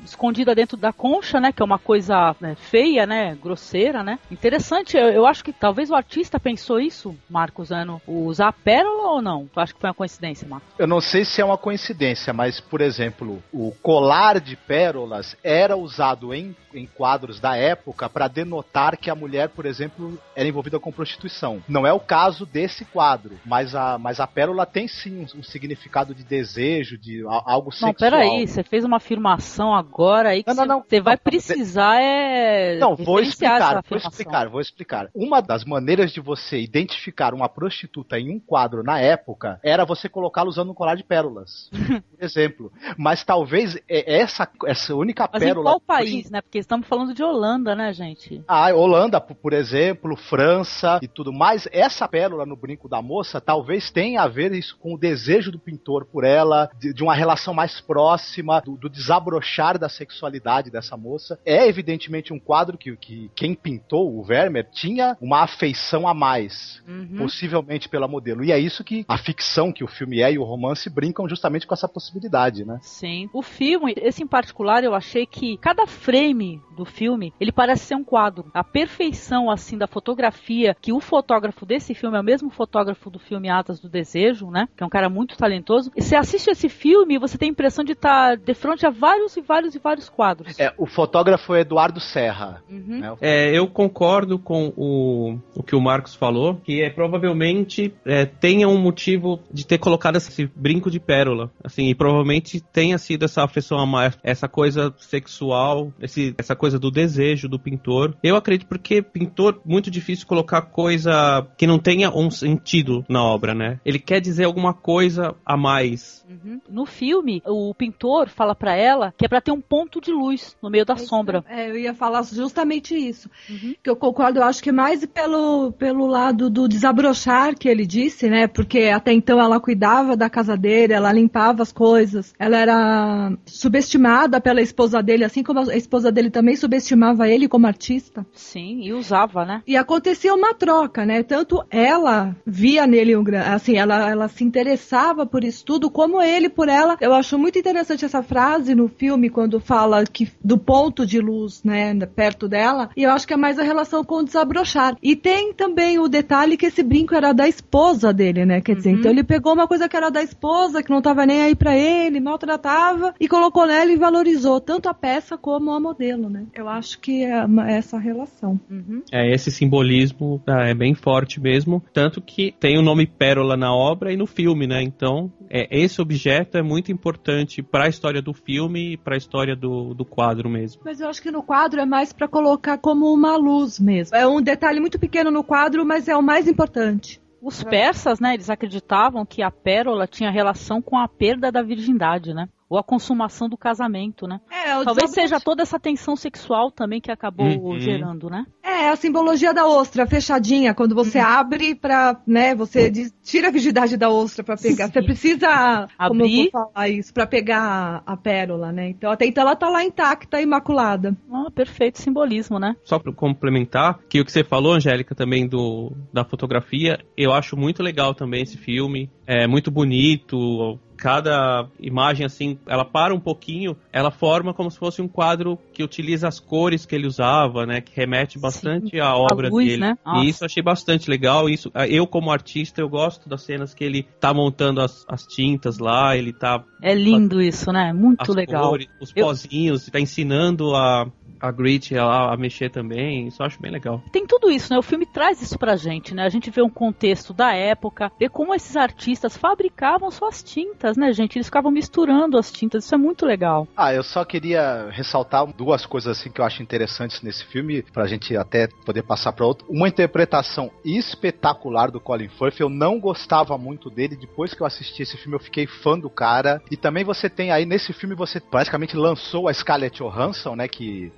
escondida dentro da concha, né? Que é uma coisa né, feia, né? Grosseira, né? Interessante. Eu, eu, acho que talvez o artista pensou isso, Marcos, né? No, usar a pérola ou não? Tu acha que foi uma coincidência, Marcos? Eu não sei se é uma coincidência, mas, por exemplo, o colar de pérolas era usado em, em quadros da época para denotar que a mulher, por exemplo, era envolvida com prostituição. Não é o caso desse quadro, mas a, mas a pérola tem sim um, um significado de desejo, de algo sexual. Não, peraí, você fez uma afirmação agora aí que você vai precisar é. Não, vou explicar, vou explicar, vou explicar. Uma das maneiras de você identificar uma prostituta em um quadro na época era você colocá-la usando um colar de pérolas, por exemplo. Mas talvez essa, essa única Mas pérola. Em qual país, né? Porque estamos falando de Holanda, né, gente? Ah, Holanda, por exemplo, França e tudo mais. Essa pérola no brinco da moça talvez tenha a ver isso com o desejo do pintor por ela, de, de uma relação mais próxima, do, do, desabrochar da sexualidade dessa moça. É evidentemente um quadro que, que quem pintou, o Vermeer, tinha uma afeição a mais, uhum. possivelmente pela modelo. E é isso que a ficção que o filme é e o romance brincam justamente com essa possibilidade, né? Sim. O filme, esse em particular, eu achei que cada frame do filme, ele parece ser um quadro. A perfeição, assim, da fotografia, que o fotógrafo desse filme é o mesmo fotógrafo do filme Atas do Desejo, né? Que é um cara muito talentoso. E você assiste esse filme e você tem a impressão de estar de frente a vários e vários e vários quadros. É, o fotógrafo é Eduardo Serra. Uhum. Né? É, eu concordo com o, o que o Marcos falou, que é provavelmente é, tenha um motivo de ter colocado esse brinco de pérola. Assim, e provavelmente tenha sido essa afeição a mais, essa coisa sexual, esse, essa coisa do desejo do pintor. Eu acredito porque pintor, muito difícil colocar coisa que não tenha um sentido na obra, né? Ele quer dizer alguma coisa a mais. Uhum. No filme, o pintor fala para ela que é para ter um ponto de luz no meio da é sombra. É, eu ia falar justamente isso. Uhum. Que eu concordo, eu acho que mais pelo, pelo lado do desabrochar que ele disse, né? Porque até então ela cuidava da casa dele, ela limpava as coisas, ela era subestimada pela esposa dele, assim como a esposa dele também subestimava ele como artista. Sim, e usava, né? E acontecia uma troca, né? Tanto ela via nele um assim, ela, ela se interessava por isso tudo, como ele por ela. Eu acho muito interessante essa frase no filme quando fala que do ponto de luz, né, perto dela. E eu acho que é mais a relação com o desabrochar. E tem também o detalhe que esse brinco era da esposa dele, né? Quer dizer, uhum. então ele pegou uma coisa que era da esposa, que não tava nem aí para ele, maltratava, e colocou nela e valorizou tanto a peça como a modelo, né? Eu acho que é essa relação. Uhum. É, esse simbolismo ah, é bem forte mesmo, tanto que tem o nome Pérola na obra e no filme, né? Então, é, esse objeto é muito importante para a história do filme e para a história do, do quadro mesmo. Mas eu acho que no quadro é mais para colocar como uma luz mesmo. É um detalhe muito pequeno no quadro, mas é o mais importante. Os persas, né, eles acreditavam que a pérola tinha relação com a perda da virgindade, né? Ou a consumação do casamento, né? É, Talvez seja toda essa tensão sexual também que acabou uhum. gerando, né? É, a simbologia da ostra, fechadinha, quando você uhum. abre pra, né, você tira a virgindade da ostra para pegar. Sim. Você precisa abrir falar isso para pegar a, a, pérola, né? Então até então ela tá lá intacta, imaculada. Ah, perfeito simbolismo, né? Só para complementar, que o que você falou, Angélica, também do da fotografia, eu acho muito legal também esse filme. É muito bonito, cada imagem assim, ela para um pouquinho, ela forma como se fosse um quadro que utiliza as cores que ele usava, né, que remete bastante Sim, à obra luz, dele. Né? E isso eu achei bastante legal. Isso, eu como artista eu gosto das cenas que ele tá montando as, as tintas lá, ele tá É lindo isso, né? Muito legal. Cores, os pozinhos, eu... tá ensinando a a Grit a, a mexer também, isso eu acho bem legal. Tem tudo isso, né? O filme traz isso pra gente, né? A gente vê um contexto da época, vê como esses artistas fabricavam suas tintas, né, gente? Eles ficavam misturando as tintas, isso é muito legal. Ah, eu só queria ressaltar duas coisas assim que eu acho interessantes nesse filme, pra gente até poder passar pra outro. Uma interpretação espetacular do Colin Firth, eu não gostava muito dele, depois que eu assisti esse filme eu fiquei fã do cara. E também você tem aí, nesse filme você praticamente lançou a Scarlett Johansson, né, que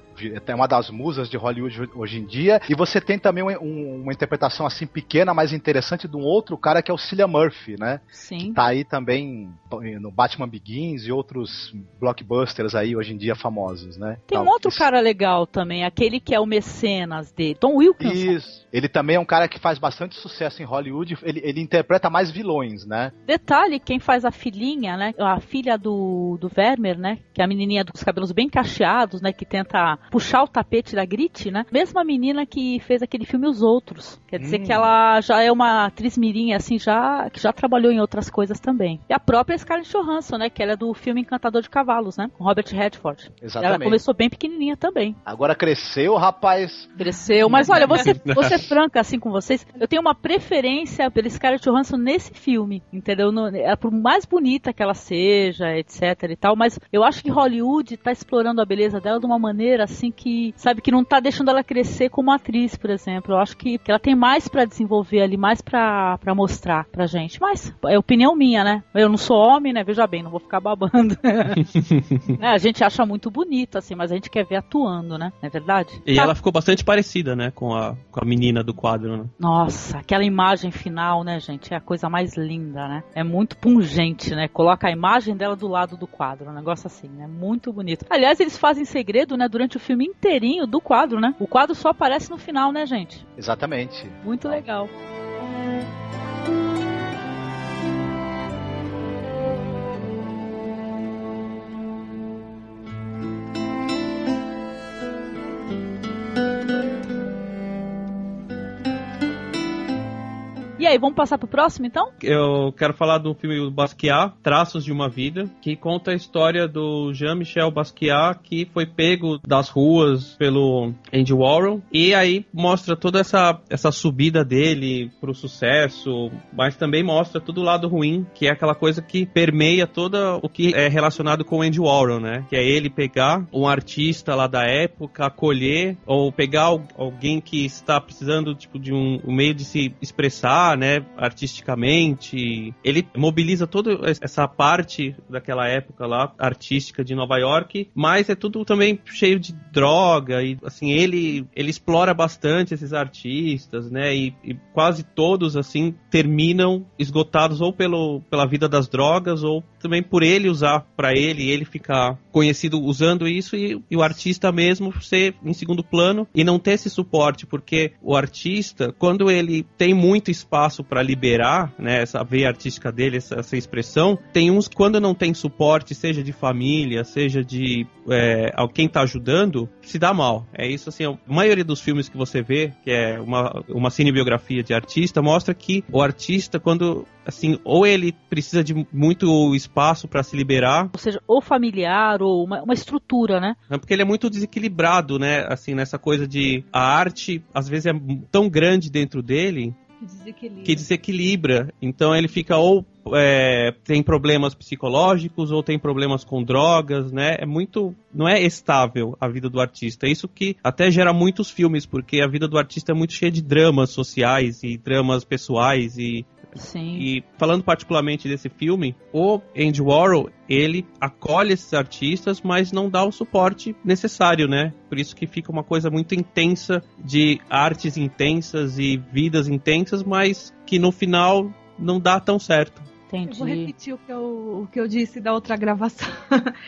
é uma das musas de Hollywood hoje em dia. E você tem também um, uma interpretação assim pequena, mas interessante de um outro cara que é o Cillian Murphy, né? Sim. Que tá aí também no Batman Begins e outros blockbusters aí hoje em dia famosos, né? Tem Então, um outro cara legal também, aquele que é o mecenas dele, Tom Wilkinson. Isso. Ele também é um cara que faz bastante sucesso em Hollywood. Ele, ele interpreta mais vilões, né? Detalhe, quem faz a filhinha, né? A filha do, do Vermeer, né? Que é a menininha dos cabelos bem cacheados, né? Que tenta puxar o tapete da Grit, né? Mesma menina que fez aquele filme Os Outros. Quer dizer Hum. que ela já é uma atriz mirim, assim, já que já trabalhou em outras coisas também. E a própria Scarlett Johansson, né? Que ela é do filme Encantador de Cavalos, né? Com Robert Redford. Ela Exatamente. começou bem pequenininha também. Agora cresceu, rapaz. Cresceu. Mas olha, você, você franca assim com vocês, eu tenho uma preferência pela Scarlett Johansson nesse filme, entendeu? No, é, por mais bonita que ela seja, etc e tal, mas eu acho que Hollywood tá explorando a beleza dela de uma maneira assim que, sabe, que não tá deixando ela crescer como atriz, por exemplo. Eu acho que, que ela tem mais pra desenvolver ali, mais pra mostrar pra gente. Mas é opinião minha, né? Eu não sou homem, né? Veja bem, não vou ficar babando. Né, A gente acha muito bonito, assim, mas a gente quer ver atuando, né? Não é verdade? E Tá ela ficou bastante parecida, né, com a, com a menina do quadro, né? Nossa, aquela imagem final, né, gente? É a coisa mais linda, né? É muito pungente, né? Coloca a imagem dela do lado do quadro, um negócio assim, né? Muito bonito. Aliás, eles fazem segredo, né, durante o filme inteirinho do quadro, né? O quadro só aparece no final, né, gente? Exatamente. Muito legal. Aí, vamos passar pro próximo então? Eu quero falar do filme Basquiat, Traços de uma Vida, que conta a história do Jean-Michel Basquiat, que foi pego das ruas pelo Andy Warhol, e aí mostra toda essa, essa subida dele pro sucesso, mas também mostra todo o lado ruim, que é aquela coisa que permeia todo o que é relacionado com o Andy Warhol, né? Que é ele pegar um artista lá da época, acolher, ou pegar al- alguém que está precisando tipo, de um, um meio de se expressar, né, artisticamente. Ele mobiliza toda essa parte daquela época lá, artística de Nova York, mas é tudo também cheio de droga e assim, ele ele explora bastante esses artistas, né, e, e quase todos assim terminam esgotados ou pelo, pela vida das drogas ou também por ele usar pra ele, ele ficar conhecido usando isso e, e o artista mesmo ser em segundo plano e não ter esse suporte, porque o artista, quando ele tem muito espaço para liberar, né, essa veia artística dele, essa, essa expressão, tem uns quando não tem suporte, seja de família, seja de é, quem tá ajudando, se dá mal. É isso assim, a maioria dos filmes que você vê, que é uma, uma cinebiografia de artista, mostra que o artista, quando assim, ou ele precisa de muito espaço para se liberar, Ou seja, ou familiar, ou uma, uma estrutura, né? é porque ele é muito desequilibrado, né? Assim, nessa coisa de a arte às vezes é tão grande dentro dele Que desequilíbrio. que desequilibra. Então ele fica ou é, tem problemas psicológicos ou tem problemas com drogas, né? É muito, não é estável a vida do artista. Isso que até gera muitos filmes, porque a vida do artista é muito cheia de dramas sociais e dramas pessoais e Sim. e falando particularmente desse filme, o Andy Warhol, ele acolhe esses artistas, mas não dá o suporte necessário, né? Por isso que fica uma coisa muito intensa de artes intensas e vidas intensas, mas que no final não dá tão certo. Eu vou Entendi. repetir o que eu, o que eu disse da outra gravação.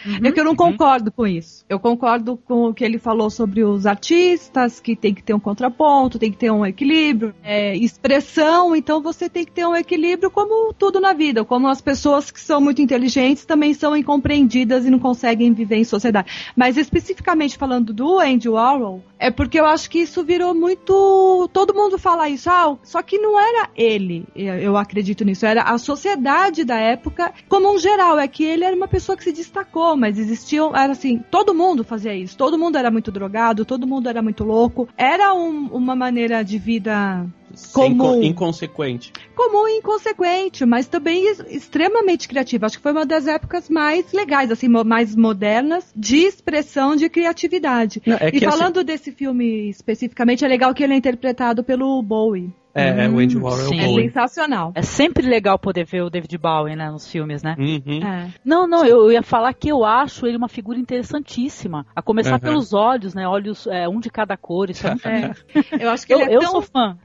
Uhum. É que eu não concordo com isso. Eu concordo com o que ele falou sobre os artistas, que tem que ter um contraponto, tem que ter um equilíbrio, é, expressão, então você tem que ter um equilíbrio como tudo na vida, como as pessoas que são muito inteligentes também são incompreendidas e não conseguem viver em sociedade. Mas especificamente falando do Andy Warhol, é porque eu acho que isso virou muito. Todo mundo fala isso, ah, só que não era ele, eu acredito nisso, era a sociedade da época, como um geral, é que ele era uma pessoa que se destacou, mas existiam, era assim, todo mundo fazia isso, todo mundo era muito drogado, todo mundo era muito louco, era um- uma maneira de vida Comum. co- inconsequente. comum e inconsequente, mas também ex- extremamente criativa. Acho que foi uma das épocas mais legais, assim, mo- mais modernas de expressão de criatividade. Não, é e que, assim, falando desse filme especificamente, é legal que ele é interpretado pelo Bowie. É, o Andy Warhol sim. é É o Bowie. sensacional. É sempre legal poder ver o David Bowie, né, nos filmes, né? Uhum. É. Não, não, eu ia falar que eu acho ele uma figura interessantíssima. A começar Uhum. pelos olhos, né? Olhos, é, um de cada cor. Isso é É. Eu acho que Eu, ele é eu tão sou fã.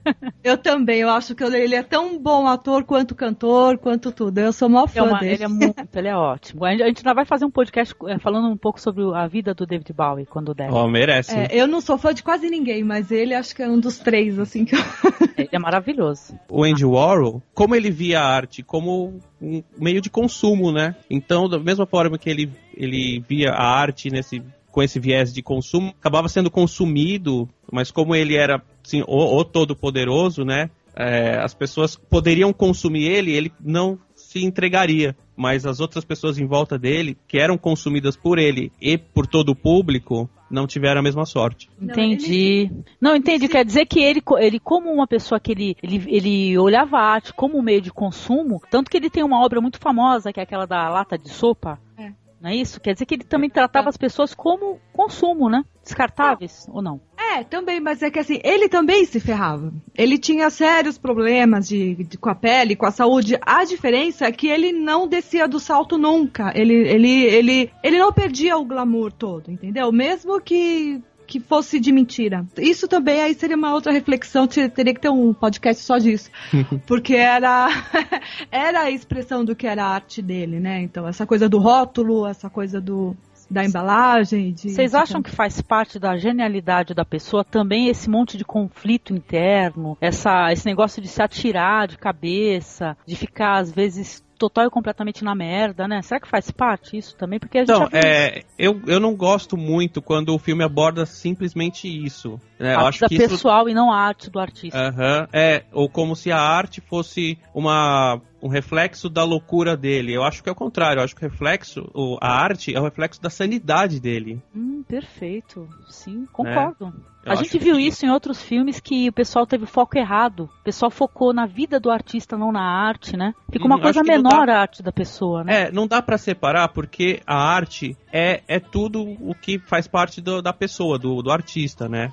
Eu também, eu acho que ele é tão bom ator quanto cantor, quanto tudo. Eu sou maior É fã uma- dele. ele é muito, ele é ótimo. A gente, ainda vai fazer um podcast é, falando um pouco sobre a vida do David Bowie quando der. Ó, merece. É, eu não sou fã de quase ninguém, mas ele acho que é um dos três, assim, que eu... Ele é maravilhoso. o Andy Warhol, como ele via a arte como um meio de consumo, né? Então, da mesma forma que ele, ele via a arte nesse com esse viés de consumo, acabava sendo consumido, mas como ele era assim, o, o todo-poderoso, né? é, as pessoas poderiam consumir ele, ele não se entregaria. Mas as outras pessoas em volta dele, que eram consumidas por ele e por todo o público, não tiveram a mesma sorte. Não, Entendi. Não, entendi. Quer dizer que ele, ele como uma pessoa que ele, ele, ele olhava a arte como um meio de consumo, tanto que ele tem uma obra muito famosa, que é aquela da lata de sopa. É. Não é isso? Quer dizer que ele também tratava as pessoas como consumo, né? Descartáveis, ou não? É, também, mas é que assim, ele também se ferrava. Ele tinha sérios problemas de, de- com a pele, com a saúde. A diferença é que ele não descia do salto nunca. Ele, ele, ele, ele não perdia o glamour todo, entendeu? Mesmo que que fosse de mentira. Isso também aí seria uma outra reflexão, te- teria que ter um podcast só disso. Porque era era a expressão do que era a arte dele, né? Então, essa coisa do rótulo, essa coisa do da embalagem, de Vocês acham que faz parte da genialidade da pessoa também esse monte de conflito interno, essa, esse negócio de se atirar de cabeça, de ficar às vezes total e completamente na merda, né? Será que faz parte isso também? Porque a gente Então, é, eu, eu não gosto muito quando o filme aborda simplesmente isso. né? Eu a acho vida que isso pessoal e não a arte do artista. Aham, é, ou como se a arte fosse uma, um reflexo da loucura dele. Eu acho que é o contrário, eu acho que o reflexo, a arte é o reflexo da sanidade dele. Hum, perfeito. Sim, concordo. Eu A gente viu que- isso em outros filmes que o pessoal teve foco errado. O pessoal focou na vida do artista, não na arte, né? Fica uma Hum, coisa menor dá- a arte da pessoa, né? É, não dá pra separar porque a arte é, é tudo o que faz parte do- da pessoa, do, do artista, né?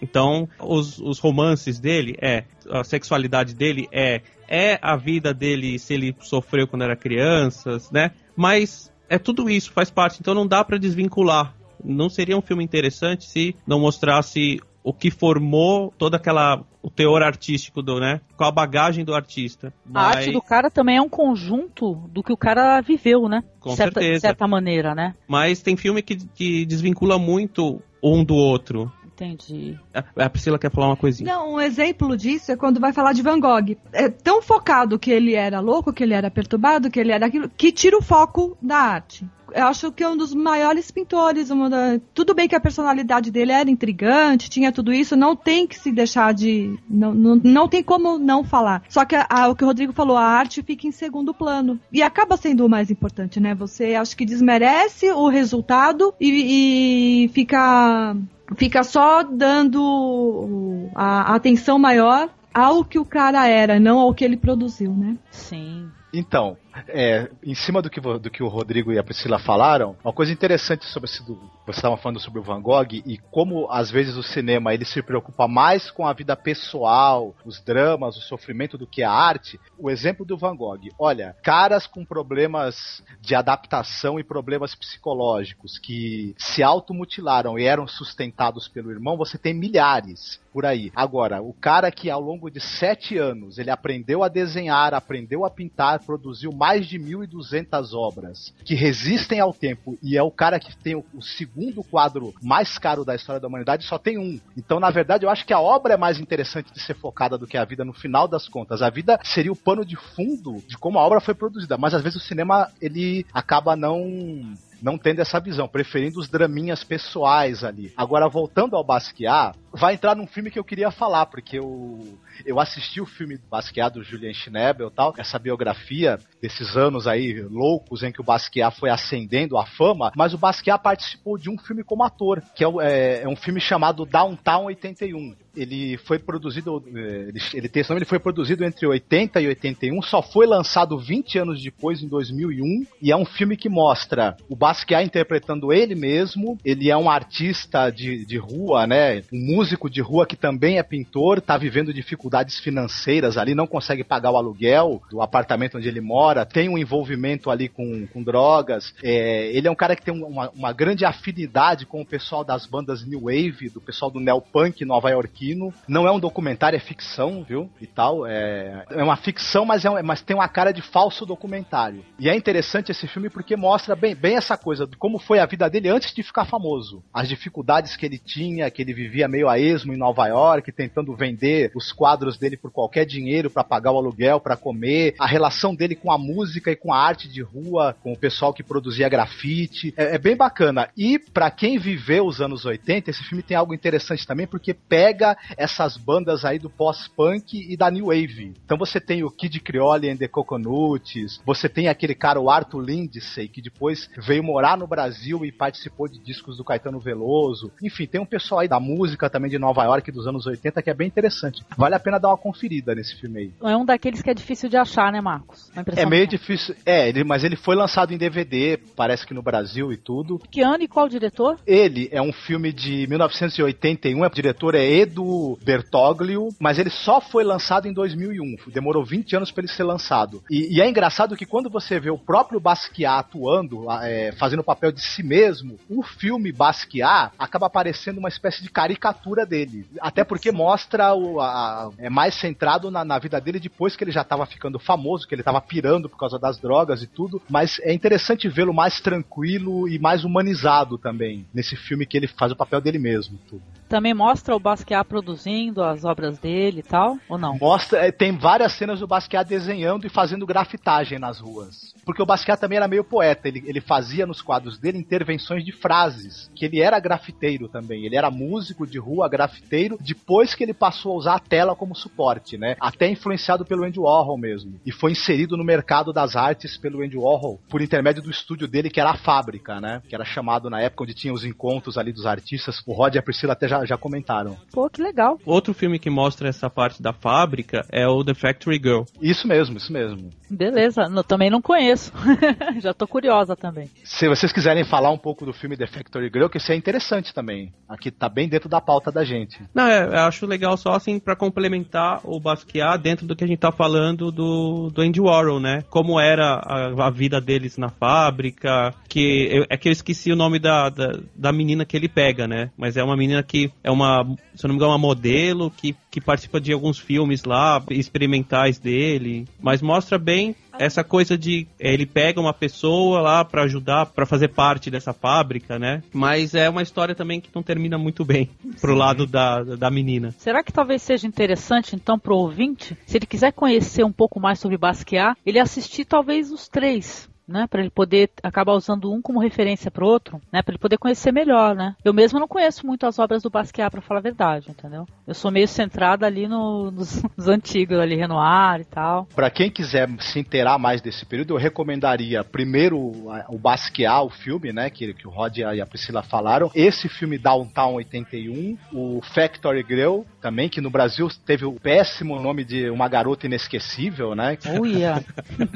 Então, os, os romances dele é, a sexualidade dele é, é a vida dele se ele sofreu quando era criança, né? Mas é tudo isso, faz parte. Então não dá pra desvincular. Não seria um filme interessante se não mostrasse o que formou toda aquela o teor artístico do, né? Com a bagagem do artista. A arte do cara também é um conjunto do que o cara viveu, né? Com certa, certeza. De certa maneira, né? Mas tem filme que, que desvincula muito um do outro. Entendi. A Priscila quer falar uma coisinha. Não, um exemplo disso é quando vai falar de Van Gogh. É tão focado que ele era louco, que ele era perturbado, que ele era aquilo, que tira o foco da arte. Eu acho que é um dos maiores pintores. Uma da... Tudo bem que a personalidade dele era intrigante, tinha tudo isso, não tem que se deixar de. Não, não, não tem como não falar. Só que a- a- o que o Rodrigo falou, a arte fica em segundo plano. E acaba sendo o mais importante, né? Você acho que desmerece o resultado e, e fica fica só dando a atenção maior ao que o cara era, não ao que ele produziu, né? Sim. Então, é, em cima do que, do que o Rodrigo e a Priscila falaram, uma coisa interessante sobre esse do, vocês estavam falando sobre o Van Gogh e como às vezes o cinema ele se preocupa mais com a vida pessoal, os dramas, o sofrimento do que a arte. O exemplo do Van Gogh, olha, caras com problemas de adaptação e problemas psicológicos que se automutilaram e eram sustentados pelo irmão, você tem milhares por aí. Agora, o cara que ao longo de sete anos ele aprendeu a desenhar, aprendeu a pintar, produziu mais de 1.200 obras que resistem ao tempo e é o cara que tem o, o segundo quadro mais caro da história da humanidade, só tem um. Então, na verdade, eu acho que a obra é mais interessante de ser focada do que a vida no final das contas. A vida seria o pano de fundo de como a obra foi produzida, mas às vezes o cinema ele acaba não não tendo essa visão, preferindo os draminhas pessoais ali. Agora, voltando ao Basquiat, vai entrar num filme que eu queria falar, porque eu, eu assisti o filme Basquiat, do Julian Schnabel tal, essa biografia desses anos aí loucos em que o Basquiat foi ascendendo a fama, mas o Basquiat participou de um filme como ator, que é, é- é um filme chamado Downtown 81. Ele foi produzido, ele, ele tem esse nome, ele foi produzido entre 80 e 81, só foi lançado 20 anos depois, em 2001, e é um filme que mostra o Basquiat interpretando ele mesmo, ele é um artista de, de rua, né, um músico de rua que também é pintor, tá vivendo dificuldades financeiras ali, não consegue pagar o aluguel do apartamento onde ele mora, tem um envolvimento ali com, com drogas. É, ele é um cara que tem uma, uma grande afinidade com o pessoal das bandas New Wave, do pessoal do neopunk nova-iorquino. Não é um documentário, é ficção, viu? E tal. É, é uma ficção, mas, é mas tem uma cara de falso documentário. E é interessante esse filme porque mostra bem, bem essa coisa de como foi a vida dele antes de ficar famoso. As dificuldades que ele tinha, que ele vivia meio a esmo em Nova York, tentando vender os quadros dele por qualquer dinheiro para pagar o aluguel, para comer, a relação dele com a música e com a arte de rua, com o pessoal que produzia grafite. É, é bem bacana. E para quem viveu os anos 80, esse filme tem algo interessante também, porque pega essas bandas aí do pós-punk e da New Wave. Então você tem o Kid Creole and the Coconuts, você tem aquele cara, o Arthur Lindsay, que depois veio morar no Brasil e participou de discos do Caetano Veloso. Enfim, tem um pessoal aí da música também de Nova York dos anos 80 que é bem interessante. Vale a pena dar uma conferida nesse filme aí. É um daqueles que é difícil de achar, né, Marcos? É meio difícil. É, ele, mas ele foi lançado em DVD, parece que no Brasil e tudo. Que ano e qual diretor? Ele é um filme de 1981, o diretor é Edu Bertoglio, mas ele só foi lançado em 2001. Demorou 20 anos para ele ser lançado. E, e, é engraçado que quando você vê o próprio Basquiat atuando, é, fazendo o papel de si mesmo, o filme Basquiat acaba parecendo uma espécie de caricatura dele. Até porque mostra o, a, é mais centrado na, na, vida dele depois que ele já estava ficando famoso, que ele estava pirando por causa das drogas e tudo. Mas é interessante vê-lo mais tranquilo e mais humanizado também nesse filme que ele faz o papel dele mesmo. Tudo. Também mostra o Basquiat produzindo as obras dele e tal, ou não? Mostra, é, tem várias cenas do Basquiat desenhando e fazendo grafitagem nas ruas. Porque o Basquiat também era meio poeta, ele, ele fazia nos quadros dele intervenções de frases, que ele era grafiteiro também, ele era músico de rua, grafiteiro, depois que ele passou a usar a tela como suporte, né? Até influenciado pelo Andy Warhol mesmo. E foi inserido no mercado das artes pelo Andy Warhol, por intermédio do estúdio dele, que era a fábrica, né? Que era chamado na época onde tinha os encontros ali dos artistas. O Rod e a Priscila até já, já comentaram. Pô, que legal. Outro filme que mostra essa parte da fábrica é o The Factory Girl. Isso mesmo, isso mesmo. Beleza, no, também não conheço. já tô curiosa também. Se vocês quiserem falar um pouco do filme The Factory Girl, que isso é interessante também. Aqui tá bem dentro da pauta da gente. Não, é, eu acho legal só assim para complementar o Basquiat dentro do que a gente tá falando do, do Andy Warhol, né? Como era a, a vida deles na fábrica, que eu, é que eu esqueci o nome da, da, da menina que ele pega, né? Mas é uma menina que é uma, se eu não me engano, uma modelo que, que participa de alguns filmes lá, experimentais dele, mas mostra bem essa coisa de é, ele pega uma pessoa lá para ajudar, para fazer parte dessa fábrica, né? Mas é uma história também que não termina muito bem pro Sim. lado da, da menina. Será que talvez seja interessante então pro ouvinte, se ele quiser conhecer um pouco mais sobre Basquiat, ele assistir talvez os três né, para ele poder acabar usando um como referência para outro, né, para ele poder conhecer melhor, né? Eu mesmo não conheço muito as obras do Basquiat para falar a verdade, entendeu? Eu sou meio centrada ali no, nos, nos, antigos, ali Renoir e tal. Para quem quiser se inteirar mais desse período, eu recomendaria primeiro o Basquiat, o filme, né, que, que o Rod e a Priscila falaram, esse filme Downtown 81, o Factory Girl também, que no Brasil teve o péssimo nome de Uma Garota Inesquecível, né? Uia.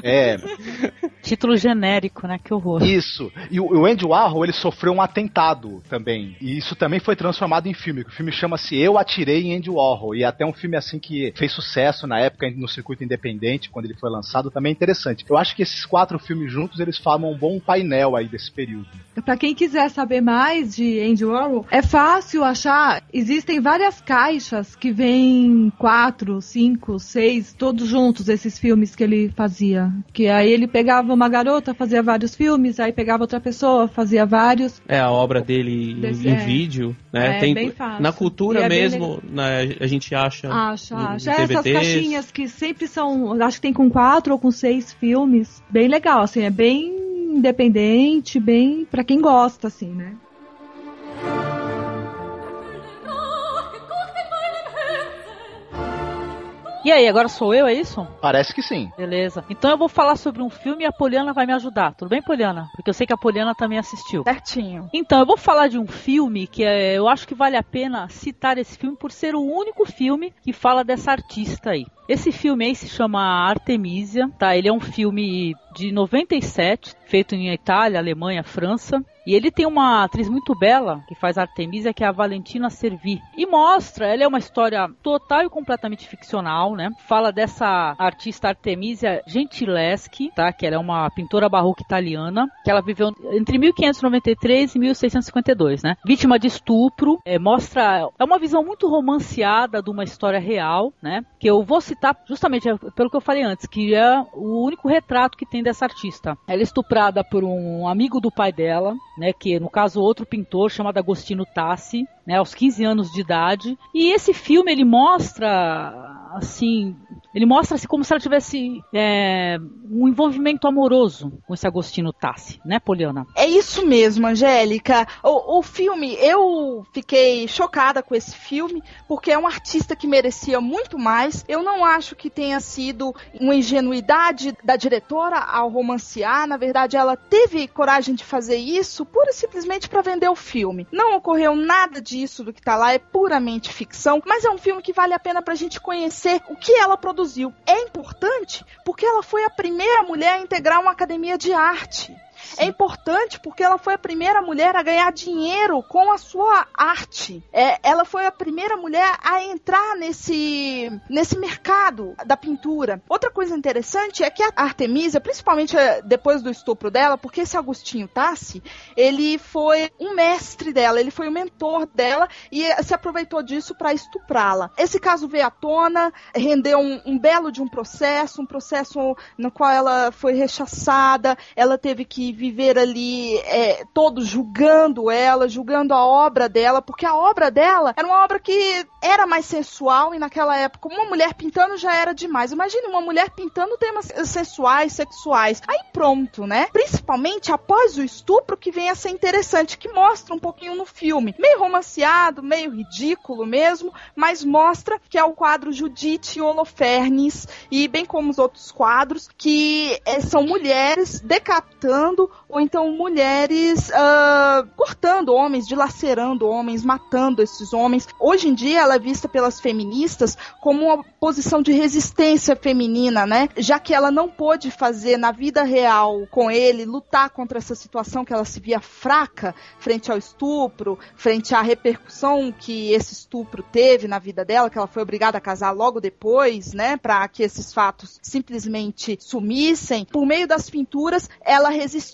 é. Título genérico, né? Que horror. Isso. E o, Andy Warhol, ele sofreu um atentado também. E isso também foi transformado em filme. O filme chama-se Eu Atirei em Andy Warhol. E é até um filme assim que fez sucesso na época no circuito independente, quando ele foi lançado, também é interessante. Eu acho que esses quatro filmes juntos, eles formam um bom painel aí desse período. Para quem quiser saber mais de Andy Warhol, é fácil achar. Existem várias caixas que vêm quatro, cinco, seis, todos juntos esses filmes que ele fazia. Que aí ele pegava uma garota, fazia vários filmes, aí pegava outra pessoa, fazia vários. É a obra dele Desse, em, é. vídeo, né? É, Tem, bem fácil. Na cultura é mesmo, né, a gente acha. Acha, acha. Essas caixinhas que sempre são, acho que tem com quatro ou com seis filmes. Bem legal, assim, é bem independente, bem para quem gosta, assim, né? E aí, agora sou eu, é isso? Parece que sim. Beleza. Então eu vou falar sobre um filme e a Poliana vai me ajudar. Tudo bem, Poliana? Porque eu sei que a Poliana também assistiu. Certinho. Então, eu vou falar de um filme que é, eu acho que vale a pena citar esse filme por ser o único filme que fala dessa artista aí. Esse filme aí se chama Artemisia, tá? Ele é um filme de 97, feito em Itália, Alemanha, França. E ele tem uma atriz muito bela que faz Artemisia, que é a Valentina Servi. E mostra, ela é uma história total e completamente ficcional, né? Fala dessa artista Artemisia Gentileschi, tá? Que ela é uma pintora barroca italiana, que ela viveu entre 1593 e 1652, né? Vítima de estupro, é, mostra é uma visão muito romanceada de uma história real, né? Que eu vou citar justamente é, pelo que eu falei antes, que é o único retrato que tem dessa artista. Ela é estuprada por um amigo do pai dela, né, que no caso outro pintor chamado Agostino Tassi, né, aos 15 anos de idade. E esse filme ele mostra assim, ele mostra assim como se ela tivesse é, um envolvimento amoroso com esse Agostino Tassi, né, Poliana? É isso mesmo, Angélica. O, o filme, eu fiquei chocada com esse filme, porque é um artista que merecia muito mais. Eu não acho que tenha sido uma ingenuidade da diretora ao romancear. Na verdade, ela teve coragem de fazer isso pura e simplesmente para vender o filme. Não ocorreu nada disso do que tá lá, é puramente ficção, mas é um filme que vale a pena pra gente conhecer o que ela produziu. É importante porque ela foi a primeira mulher a integrar uma academia de arte. É importante porque ela foi a primeira mulher a ganhar dinheiro com a sua arte. É, ela foi a primeira mulher a entrar nesse, nesse mercado da pintura. Outra coisa interessante é que a Artemisia, principalmente é, depois do estupro dela, porque esse Agostinho Tassi, ele foi um mestre dela, ele foi o mentor dela e se aproveitou disso para estuprá-la. Esse caso veio à tona, rendeu um, um belo de um processo, um processo no qual ela foi rechaçada, ela teve que viver ali é, todos julgando ela, julgando a obra dela, porque a obra dela era uma obra que era mais sensual e naquela época uma mulher pintando já era demais. Imagine uma mulher pintando temas sensuais, sexuais. Aí pronto, né? Principalmente após o estupro que vem a ser interessante, que mostra um pouquinho no filme. Meio romanceado, meio ridículo mesmo, mas mostra que é o quadro Judite Holofernes, e bem como os outros quadros, que é, são mulheres decapitando ou então mulheres uh, cortando homens, dilacerando homens, matando esses homens. Hoje em dia ela é vista pelas feministas como uma posição de resistência feminina, né? Já que ela não pôde fazer na vida real com ele, lutar contra essa situação que ela se via fraca frente ao estupro, frente à repercussão que esse estupro teve na vida dela, que ela foi obrigada a casar logo depois, né? Para que esses fatos simplesmente sumissem. Por meio das pinturas, ela resistiu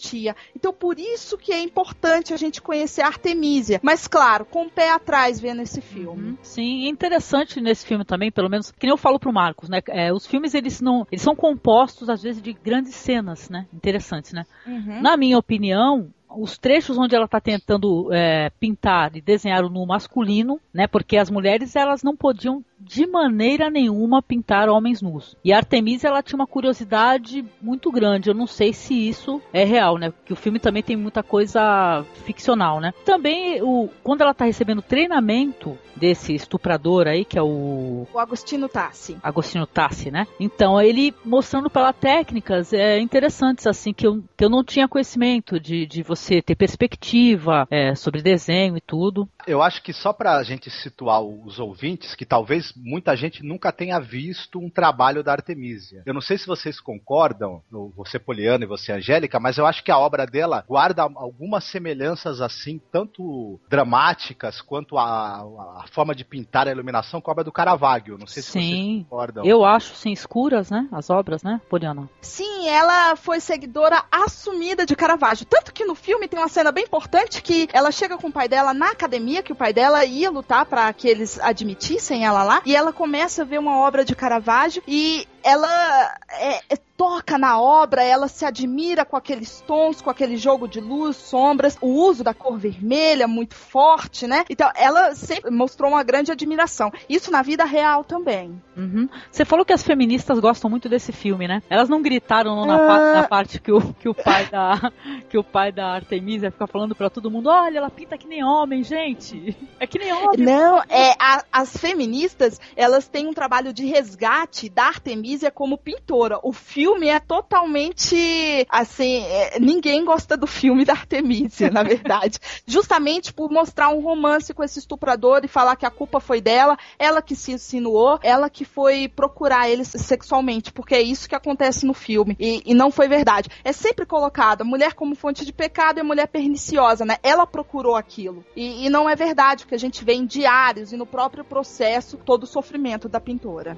Então, por isso que é importante a gente conhecer a Artemisia. Mas, claro, com o pé atrás vendo esse filme. Uhum. Sim, interessante nesse filme também, pelo menos, que nem eu falo pro Marcos, né? É, os filmes, eles não. Eles são compostos, às vezes, de grandes cenas, né? Interessantes, né? Uhum. Na minha opinião, os trechos onde ela está tentando é, pintar e desenhar o nu masculino, né? Porque as mulheres elas não podiam de maneira nenhuma pintar homens nus. E a Artemisia ela tinha uma curiosidade muito grande. Eu não sei se isso é real, né? Porque o filme também tem muita coisa ficcional, né? Também o quando ela está recebendo treinamento desse estuprador aí, que é o o Agostino Tassi. Agostino Tassi, né? Então ele mostrando para ela técnicas é, interessantes assim que eu, que eu não tinha conhecimento de, de você ter perspectiva é, sobre desenho e tudo. Eu acho que só para a gente situar os ouvintes que talvez muita gente nunca tenha visto um trabalho da Artemisia. Eu não sei se vocês concordam, você Poliana e você Angélica, mas eu acho que a obra dela guarda algumas semelhanças assim, tanto dramáticas quanto a, a forma de pintar a iluminação com a obra do Caravaggio. Não sei se sim, vocês concordam. Eu acho, sim, escuras, né? As obras, né, Poliana? Sim, ela foi seguidora assumida de Caravaggio. Tanto que no filme tem uma cena bem importante que ela chega com o pai dela na academia, que o pai dela ia lutar para que eles admitissem ela lá e ela começa a ver uma obra de Caravaggio e ela é, é toca na obra, ela se admira com aqueles tons, com aquele jogo de luz, sombras, o uso da cor vermelha muito forte, né? Então, ela sempre mostrou uma grande admiração. Isso na vida real também. Uhum. Você falou que as feministas gostam muito desse filme, né? Elas não gritaram na, uh... na parte que o, que o pai da que o pai da Artemisia fica falando para todo mundo, olha, ela pinta que nem homem, gente. É que nem homem. Não, é a, as feministas, elas têm um trabalho de resgate da Artemisia Artemisia como pintora. O filme é totalmente assim, é, ninguém gosta do filme da Artemisia, na verdade. Justamente por mostrar um romance com esse estuprador e falar que a culpa foi dela, ela que se insinuou, ela que foi procurar ele sexualmente, porque é isso que acontece no filme. E, e não foi verdade. É sempre colocado a mulher como fonte de pecado e a mulher perniciosa, né? Ela procurou aquilo. E, e não é verdade, porque a gente vê em diários e no próprio processo todo o sofrimento da pintora.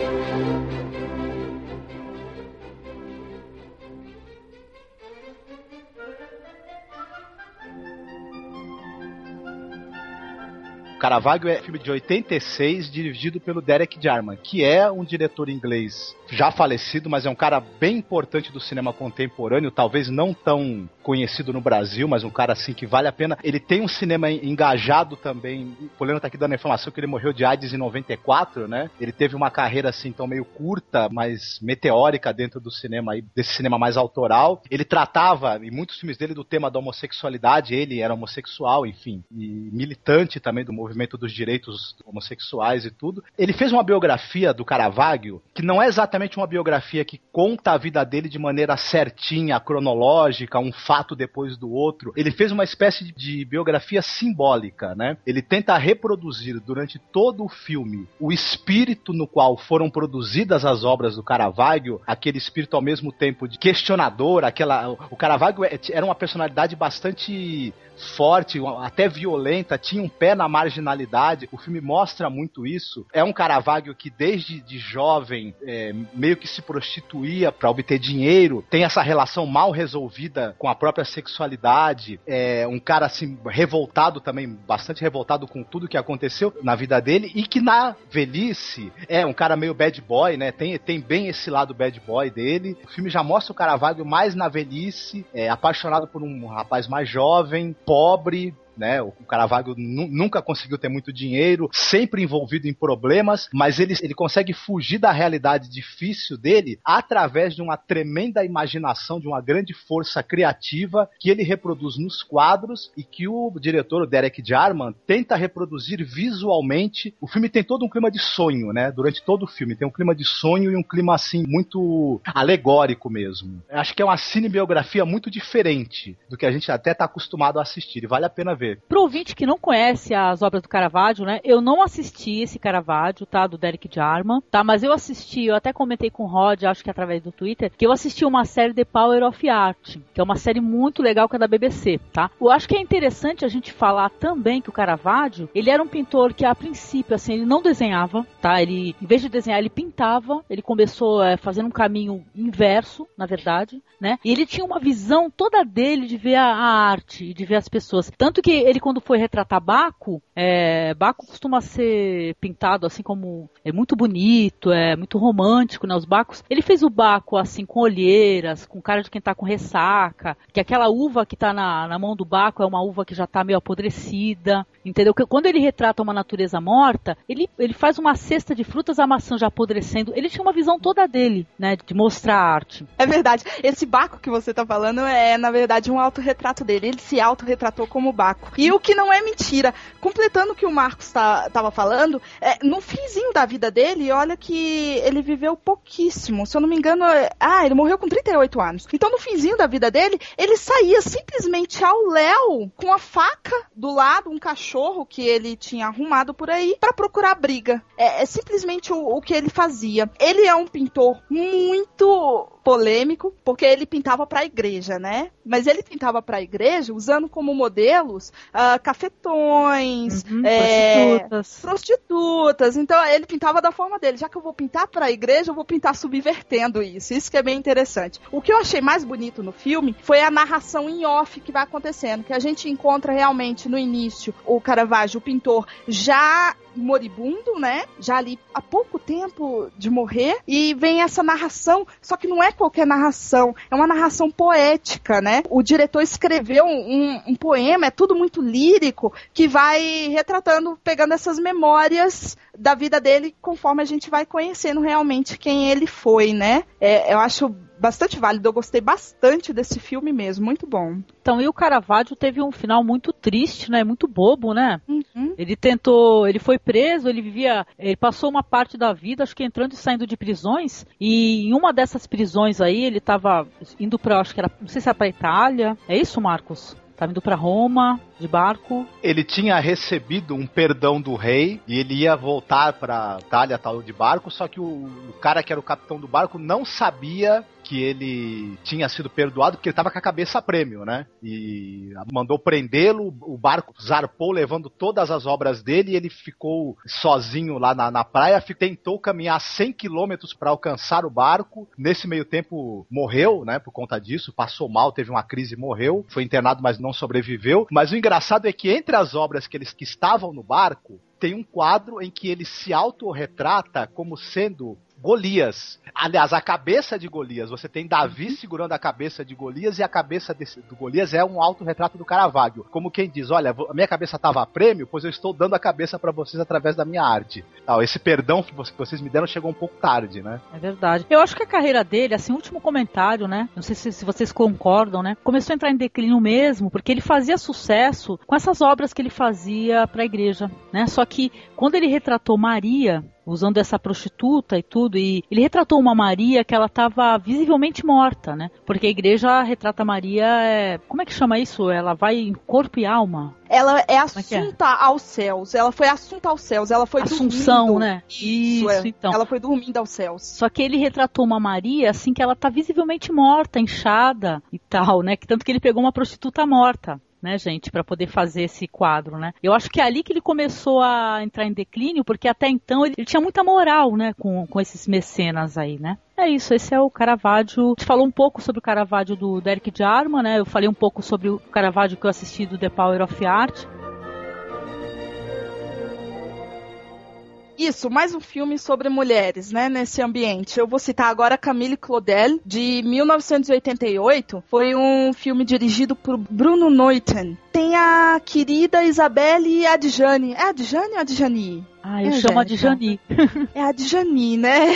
Música Caravaggio é filme de 86, dirigido pelo Derek Jarman, que é um diretor inglês já falecido, mas é um cara bem importante do cinema contemporâneo, talvez não tão conhecido no Brasil, mas um cara assim que vale a pena. Ele tem um cinema engajado também. O Poliano tá aqui dando a informação que ele morreu de AIDS em 94, né? Ele teve uma carreira assim tão meio curta, mas meteórica dentro do cinema aí, desse cinema mais autoral. Ele tratava em muitos filmes dele do tema da homossexualidade, ele era homossexual, enfim, e militante também do movimento dos direitos homossexuais e tudo. Ele fez uma biografia do Caravaggio que não é exatamente uma biografia que conta a vida dele de maneira certinha, cronológica, um fato depois do outro. Ele fez uma espécie de, de biografia simbólica, né? Ele tenta reproduzir durante todo o filme o espírito no qual foram produzidas as obras do Caravaggio, aquele espírito ao mesmo tempo de questionador, aquela o Caravaggio é, era uma personalidade bastante forte, até violenta, tinha um pé na marginalidade. O filme mostra muito isso. É um Caravaggio que desde de jovem é, meio que se prostituía para obter dinheiro, tem essa relação mal resolvida com a própria sexualidade. É um cara assim revoltado também, bastante revoltado com tudo que aconteceu na vida dele e que na velhice é um cara meio bad boy, né? Tem, tem bem esse lado bad boy dele. O filme já mostra o Caravaggio mais na velhice, é, apaixonado por um rapaz mais jovem, pobre, né? O Caravaggio nunca conseguiu ter muito dinheiro, sempre envolvido em problemas, mas ele, ele consegue fugir da realidade difícil dele através de uma tremenda imaginação, de uma grande força criativa que ele reproduz nos quadros e que o diretor, o Derek Jarman, tenta reproduzir visualmente. O filme tem todo um clima de sonho, né? Durante todo o filme tem um clima de sonho e um clima assim muito alegórico mesmo. Acho que é uma cinebiografia muito diferente do que a gente até está acostumado a assistir e vale a pena ver ver. Pro ouvinte que não conhece as obras do Caravaggio, né? Eu não assisti esse Caravaggio, tá? Do Derek Jarman, tá? Mas eu assisti, eu até comentei com o Rod, acho que através do Twitter, que eu assisti uma série The Power of Art, que é uma série muito legal que é da BBC, tá? Eu acho que é interessante a gente falar também que o Caravaggio, ele era um pintor que a princípio, assim, ele não desenhava, tá? Ele, em vez de desenhar, ele pintava, ele começou é, fazendo um caminho inverso, na verdade, né? E ele tinha uma visão toda dele de ver a arte, de ver as pessoas. Tanto que ele, quando foi retratar Baco, é, Baco costuma ser pintado assim como é muito bonito, é muito romântico, né? Os Bacos. Ele fez o Baco assim com olheiras, com cara de quem tá com ressaca, que aquela uva que tá na, na mão do Baco é uma uva que já tá meio apodrecida, entendeu? Que quando ele retrata uma natureza morta, ele, ele faz uma cesta de frutas, a maçã já apodrecendo. Ele tinha uma visão toda dele, né? De mostrar a arte. É verdade. Esse Baco que você tá falando é, na verdade, um autorretrato dele. Ele se autorretratou como Baco. E o que não é mentira. Completando o que o Marcos tá, falando, é, no finzinho da vida dele, olha que ele viveu pouquíssimo. Se eu não me engano, é, ah, ele morreu com 38 anos. Então, no finzinho da vida dele, ele saía simplesmente ao léu com a faca do lado, um cachorro que ele tinha arrumado por aí, para procurar briga. É, é simplesmente o, o que ele fazia. Ele é um pintor muito polêmico, porque ele pintava para a igreja, né? Mas ele pintava para a igreja usando como modelos uh, cafetões, uhum, é, prostitutas. prostitutas. Então ele pintava da forma dele. Já que eu vou pintar para a igreja, eu vou pintar subvertendo isso. Isso que é bem interessante. O que eu achei mais bonito no filme foi a narração em off que vai acontecendo, que a gente encontra realmente no início o Caravaggio, o pintor, já moribundo, né? Já ali há pouco tempo de morrer. E vem essa narração, só que não é qualquer narração, é uma narração poética, né? O diretor escreveu um, um poema, é tudo muito lírico, que vai retratando, pegando essas memórias da vida dele conforme a gente vai conhecendo realmente quem ele foi, né? É, eu acho bastante válido. Eu gostei bastante desse filme mesmo, muito bom. Então, e o Caravaggio teve um final muito triste, né? Muito bobo, né? Uhum. Ele tentou, ele foi preso, ele vivia, ele passou uma parte da vida, acho que entrando e saindo de prisões, e em uma dessas prisões aí, ele estava indo para, acho que era, não sei se era para Itália. É isso, Marcos? Tava indo para Roma de barco. Ele tinha recebido um perdão do rei e ele ia voltar para Itália tal de barco, só que o, o cara que era o capitão do barco não sabia que ele tinha sido perdoado porque ele estava com a cabeça a prêmio, né? E mandou prendê-lo, o barco zarpou levando todas as obras dele e ele ficou sozinho lá na, na praia, tentou caminhar 100 quilômetros para alcançar o barco. Nesse meio tempo morreu, né? Por conta disso, passou mal, teve uma crise, morreu, foi internado, mas não sobreviveu. Mas o engraçado é que entre as obras que eles que estavam no barco tem um quadro em que ele se autorretrata como sendo Golias. Aliás, a cabeça de Golias. Você tem Davi Uhum. segurando a cabeça de Golias e a cabeça desse, do Golias é um autorretrato do Caravaggio. Como quem diz, olha, a minha cabeça estava a prêmio, pois eu estou dando a cabeça para vocês através da minha arte. Tal, esse perdão que vocês me deram chegou um pouco tarde, né? É verdade. Eu acho que a carreira dele, assim, último comentário, né? Não sei se, se vocês concordam, né? Começou a entrar em declínio mesmo, porque ele fazia sucesso com essas obras que ele fazia para a igreja, né? Só que quando ele retratou Maria, usando essa prostituta e tudo, e ele retratou uma Maria que ela estava visivelmente morta, né? Porque a igreja retrata Maria, é... como é que chama isso? Ela vai em corpo e alma. Ela é que é? assunta aos céus. Ela foi assunta aos céus. Ela foi Assunção, dormindo. né? Isso, é. então. Ela foi dormindo aos céus. Só que ele retratou uma Maria assim que ela tá visivelmente morta, inchada e tal, né? Que tanto que ele pegou uma prostituta morta. Né, gente, para poder fazer esse quadro, né? Eu acho que é ali que ele começou a entrar em declínio, porque até então ele, ele tinha muita moral, né, com, com esses mecenas aí, né? É isso, esse é o Caravaggio. A gente falou um pouco sobre o Caravaggio do Derek Jarman, né? Eu falei um pouco sobre o Caravaggio que eu assisti do The Power of Art. Isso, mais um filme sobre mulheres, né, nesse ambiente. Eu vou citar agora Camille Claudel, de 1988. Foi um filme dirigido por Bruno Neuten. Tem a querida Isabelle Adjani. É Adjani ou Adjani? Ah, eu É, chamo a de. Jani. É a Djani, né?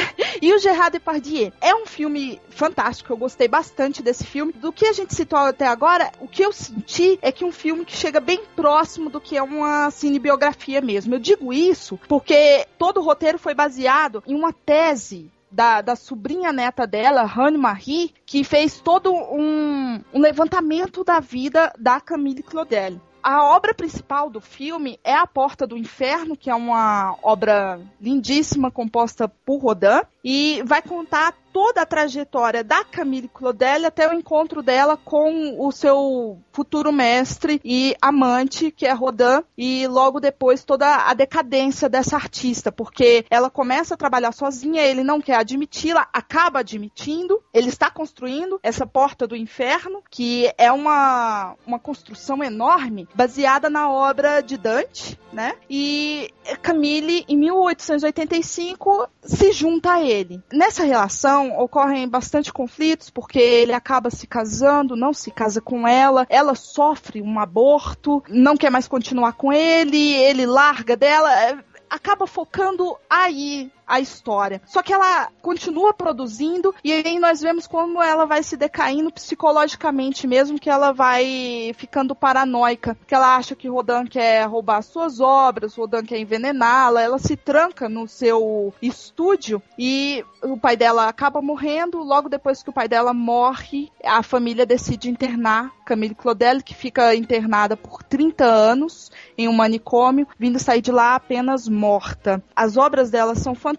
E o Gerard Depardieu. É um filme fantástico, eu gostei bastante desse filme. Do que a gente citou até agora, o que eu senti é que um filme que chega bem próximo do que é uma cinebiografia mesmo. Eu digo isso porque todo o roteiro foi baseado em uma tese da, da sobrinha neta dela, Rani Marie, que fez todo um, um levantamento da vida da Camille Claudel. A obra principal do filme é A Porta do Inferno, que é uma obra lindíssima composta por Rodin e vai contar toda a trajetória da Camille Claudel até o encontro dela com o seu futuro mestre e amante, que é Rodin, e logo depois toda a decadência dessa artista, porque ela começa a trabalhar sozinha, ele não quer admiti-la, acaba admitindo, ele está construindo essa porta do inferno, que é uma, uma construção enorme, baseada na obra de Dante, né? E Camille, em 1885, se junta a ele. Nessa relação ocorrem bastante conflitos, porque ele acaba se casando, não se casa com ela, ela sofre um aborto, não quer mais continuar com ele, ele larga dela. é, Acaba focando aí a história. Só que ela continua produzindo e aí nós vemos como ela vai se decaindo psicologicamente mesmo, que ela vai ficando paranoica, que ela acha que Rodin quer roubar suas obras, Rodin quer envenená-la, ela se tranca no seu estúdio e o pai dela acaba morrendo, logo depois que o pai dela morre, a família decide internar Camille Claudel, que fica internada por 30 anos em um manicômio, vindo sair de lá apenas morta. As obras dela são fantásticas,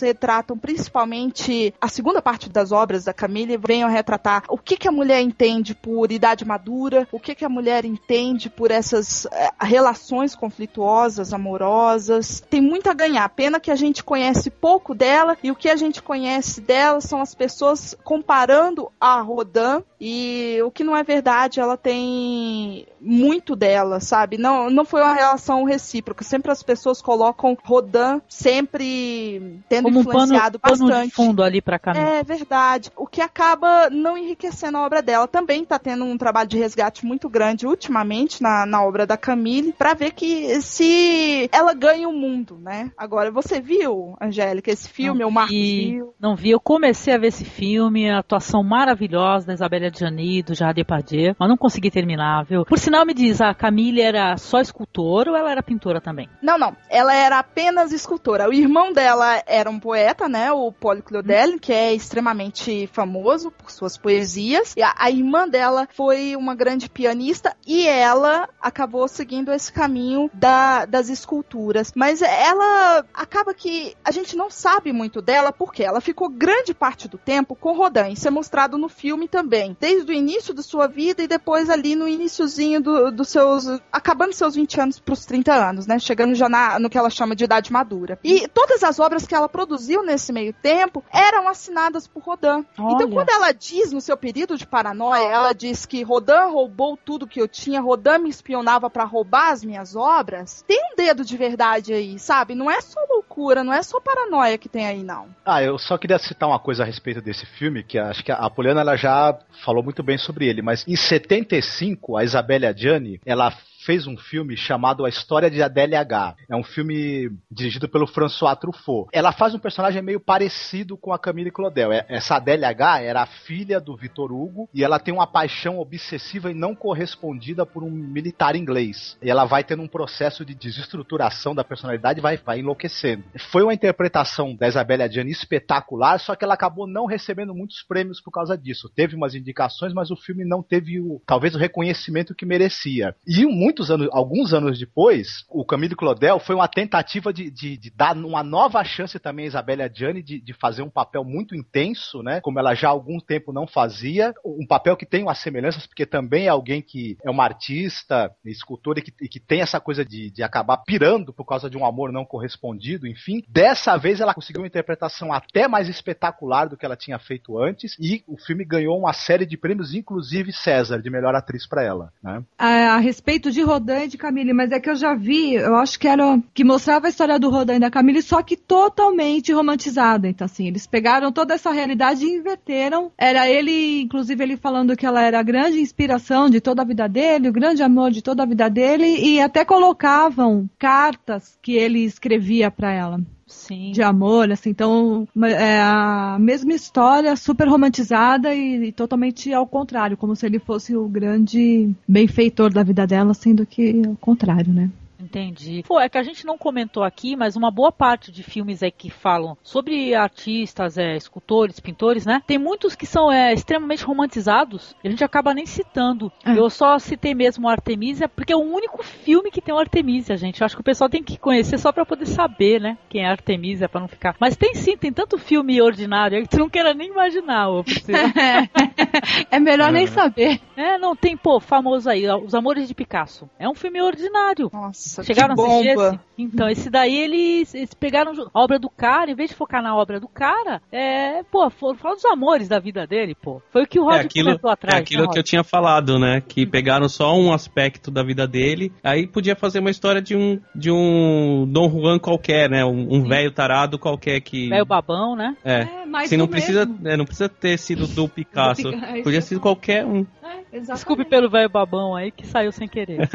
retratam principalmente a segunda parte das obras da Camille, venham retratar o que, que a mulher entende por idade madura, o que, que a mulher entende por essas eh, relações conflituosas, amorosas. Tem muito a ganhar. Pena que a gente conhece pouco dela e o que a gente conhece dela são as pessoas comparando a Rodin e o que não é verdade, ela tem muito dela, sabe? Não, não foi uma relação recíproca. Sempre as pessoas colocam Rodin sempre tendo Como um pano, influenciado pano de bastante. fundo ali pra Camille. É verdade. O que acaba não enriquecendo a obra dela. Também tá tendo um trabalho de resgate muito grande ultimamente na, na obra da Camille, pra ver que se ela ganha o mundo, né? Agora, você viu, Angélica, esse filme? o Marcos vi, viu? não vi. Eu comecei a ver esse filme, a atuação maravilhosa da Isabelle Adjani, do Jardim Depardieu, mas não consegui terminar, viu? Por sinal, me diz, a Camille era só escultora ou ela era pintora também? Não, não. Ela era apenas escultora. O irmão dela era um poeta, né? O Paulo Claudel, que é extremamente famoso por suas poesias. E a, a irmã dela foi uma grande pianista e ela acabou seguindo esse caminho da, das esculturas. Mas ela acaba que a gente não sabe muito dela porque ela ficou grande parte do tempo com Rodin. Isso é mostrado no filme também. Desde o início da sua vida e depois ali no iníciozinho do- dos seus. acabando seus 20 anos para os 30 anos, né? Chegando já na- no que ela chama de idade madura. E todas as obras que ela produziu nesse meio tempo eram assinadas por Rodin. Então, Olha. quando ela diz no seu período de paranoia, ela diz que Rodin roubou tudo que eu tinha, Rodin me espionava para roubar as minhas obras, tem um dedo de verdade aí, sabe? Não é só loucura, não é só paranoia que tem aí, não. Ah, eu só queria citar uma coisa a respeito desse filme, que acho que a Poliana ela já falou muito bem sobre ele, mas em 75, a Isabelle Adjani, ela fez um filme chamado A História de Adélia H. É um filme dirigido pelo François Truffaut. Ela faz um personagem meio parecido com a Camille Claudel. É- Essa Adélia H era a filha do Vitor Hugo e ela tem uma paixão obsessiva e não correspondida por um militar inglês. E ela vai tendo um processo de desestruturação da personalidade vai, vai enlouquecendo. Foi uma interpretação da Isabelle Adjani espetacular, só que ela acabou não recebendo muitos prêmios por causa disso. Teve umas indicações, mas o filme não teve o, talvez o reconhecimento que merecia. E muitos anos, alguns anos depois, o Camille Claudel foi uma tentativa de, de- de dar uma nova chance também a Isabelle Adjani de, de fazer um papel muito intenso, né? Como ela já há algum tempo não fazia. Um papel que tem umas semelhanças, porque também é alguém que é uma artista, escultora e que, e que tem essa coisa de, de acabar pirando por causa de um amor não correspondido, enfim. Dessa vez ela conseguiu uma interpretação até mais espetacular do que ela tinha feito antes e o filme ganhou uma série de prêmios, inclusive César, de melhor atriz para ela, né? a, a respeito de Rodin e de Camille, mas é que eu já vi, eu acho que era que mostrava a história do Rodin e da Camille, só que totalmente romantizada. Então, assim, eles pegaram toda essa realidade e inverteram. Era ele, inclusive, ele falando que ela era a grande inspiração de toda a vida dele, o grande amor de toda a vida dele, e até colocavam cartas que ele escrevia para ela Sim. de amor, assim, então é a mesma história, super romantizada e, e totalmente ao contrário, como se ele fosse o grande benfeitor da vida dela, sendo que ao contrário, né? Entendi. Pô, é que a gente não comentou aqui, mas uma boa parte de filmes aí que falam sobre artistas, é, escultores, pintores, né? Tem muitos que são é, extremamente romantizados e a gente acaba nem citando. É. Eu só citei mesmo Artemisia porque é o único filme que tem o Artemisia, gente. Eu acho que o pessoal tem que conhecer só pra poder saber, né? Quem é Artemisia, pra não ficar. Mas tem sim, tem tanto filme ordinário que tu não queira nem imaginar, ô é melhor nem saber. É, não, tem, pô, famoso aí, Os Amores de Picasso. É um filme ordinário. Nossa, Chegaram que bomba. esse? Então, esse daí eles, eles pegaram a obra do cara, em vez de focar na obra do cara, é, pô, foram falar dos amores da vida dele, pô. Foi o que o Rod É aquilo, comentou atrás. é aquilo né, que eu tinha falado, né? Que pegaram só um aspecto da vida dele, aí podia fazer uma história de um de um Dom Juan qualquer, né? Um, um velho tarado qualquer que Velho babão, né? é. É, mas Se não precisa, é, não precisa ter sido do Picasso. Do Pica- isso Podia ser qualquer um. É, exatamente. Desculpe pelo velho babão aí que saiu sem querer.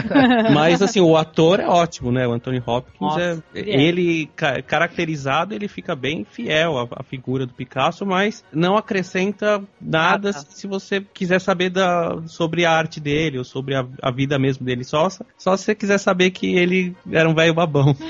Mas assim, o ator é ótimo, né? O Anthony Hopkins Nossa, é, ele é. ca- caracterizado, ele fica bem fiel à, à figura do Picasso, mas não acrescenta nada Nada. se você quiser saber da, sobre a arte dele ou sobre a, a vida mesmo dele. Só, só se você quiser saber que ele era um velho babão.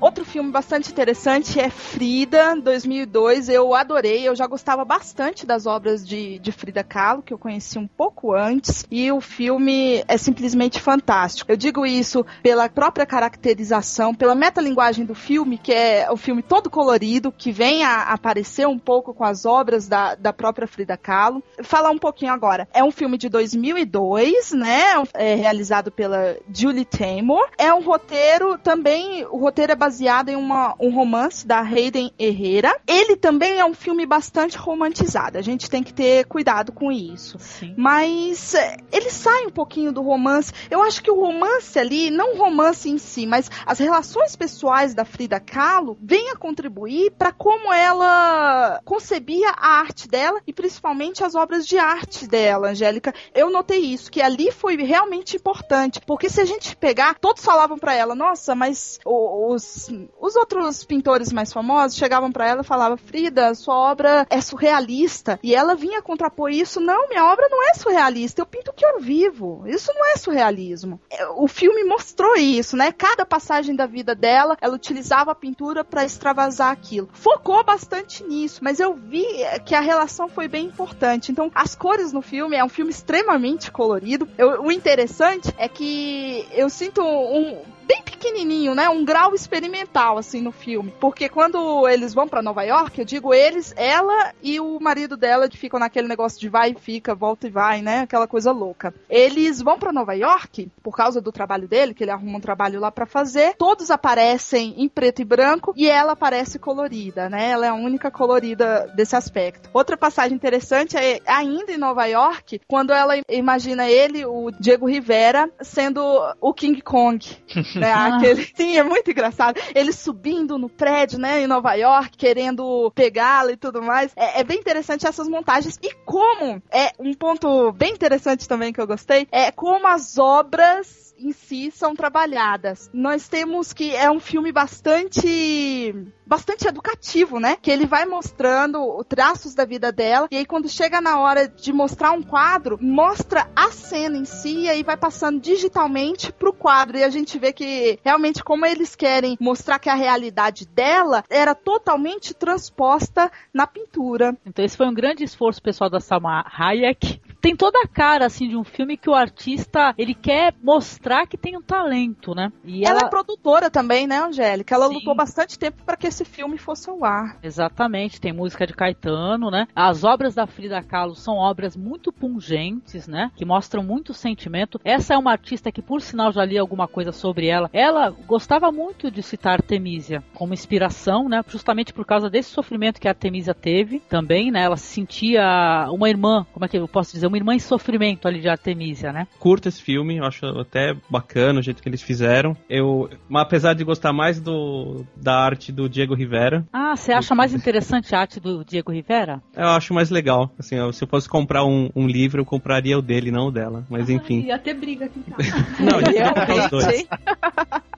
Outro filme bastante interessante é Frida, 2002. Eu adorei, eu já gostava bastante das obras de, de Frida Kahlo, que eu conheci um pouco antes, e o filme é simplesmente fantástico. Eu digo isso pela própria caracterização, pela metalinguagem do filme, que é o filme todo colorido, que vem a aparecer um pouco com as obras da, da própria Frida Kahlo. Falar um pouquinho agora. É um filme de 2002, né? É realizado pela Julie Taymor. É um roteiro também, o roteiro é baseado em uma, um romance da Hayden Herrera. Ele também é um filme bastante romantizado. A gente tem que ter cuidado com isso. Sim. Mas é, ele sai um pouquinho do romance. Eu acho que o romance ali, não o romance em si, mas as relações pessoais da Frida Kahlo vêm a contribuir para como ela concebia a arte dela e principalmente as obras de arte dela, Angélica. Eu notei isso, que ali foi realmente importante, porque se a gente pegar, todos falavam para ela, nossa, mas os, os outros pintores mais famosos chegavam para ela e falavam, Frida, sua obra é surrealista. E ela vinha contrapor isso, não, minha obra não é surrealista, eu pinto o que eu vivo. Isso não é surrealismo. É, o filme mostrou isso, né? Cada passagem da vida dela, ela utilizava a pintura para extravasar aquilo. Focou bastante nisso, mas eu vi que a relação foi bem importante. Então, as cores no filme é um filme extremamente colorido. Eu, o interessante é que eu sinto um bem pequenininho, né? Um grau experimental, assim, no filme. Porque quando eles vão para Nova York, eu digo eles, ela e o marido dela que ficam naquele negócio de vai e fica, volta e vai, né? Aquela coisa louca. Eles vão para Nova York por causa do trabalho dele, que ele arruma um trabalho lá para fazer. Todos aparecem em preto e branco e ela aparece colorida, né? Ela é a única colorida desse aspecto. Outra passagem interessante é ainda em Nova York, quando ela imagina ele, o Diego Rivera, sendo o King Kong. né? Aquele, sim, é muito engraçado. Ele subindo no prédio, né, em Nova York, querendo pegá-la e tudo mais. É, é, bem interessante essas montagens. E como é um ponto bem interessante também que eu gostei, é como as obras em si são trabalhadas. Nós temos que é um filme bastante bastante educativo, né? Que ele vai mostrando os traços da vida dela e aí quando chega na hora de mostrar um quadro, mostra a cena em si e aí vai passando digitalmente pro quadro e a gente vê que realmente como eles querem mostrar que a realidade dela era totalmente transposta na pintura. Então esse foi um grande esforço pessoal da Salma Hayek. Tem toda a cara assim de um filme que o artista ele quer mostrar que tem um talento, né? E ela, ela é produtora também, né, Angélica? Ela Sim. lutou bastante tempo para que esse filme fosse ao ar. Exatamente, tem música de Caetano, né? As obras da Frida Kahlo são obras muito pungentes, né? Que mostram muito sentimento. Essa é uma artista que, por sinal, já li alguma coisa sobre ela. Ela gostava muito de citar Artemisia como inspiração, né? Justamente por causa desse sofrimento que a Artemisia teve também, né? Ela se sentia uma irmã, como é que eu posso dizer? Uma irmã em sofrimento ali de Artemisia, né? Curto esse filme, eu acho até bacana o jeito que eles fizeram. Eu, apesar de gostar mais do, da arte do Diego Rivera. Ah, você acha mais interessante a arte do Diego Rivera? Eu acho mais legal. Assim, se eu fosse comprar um, um livro, eu compraria o dele, não o dela. Mas enfim. ia ter briga aqui em casa. não, ia comprar os dois.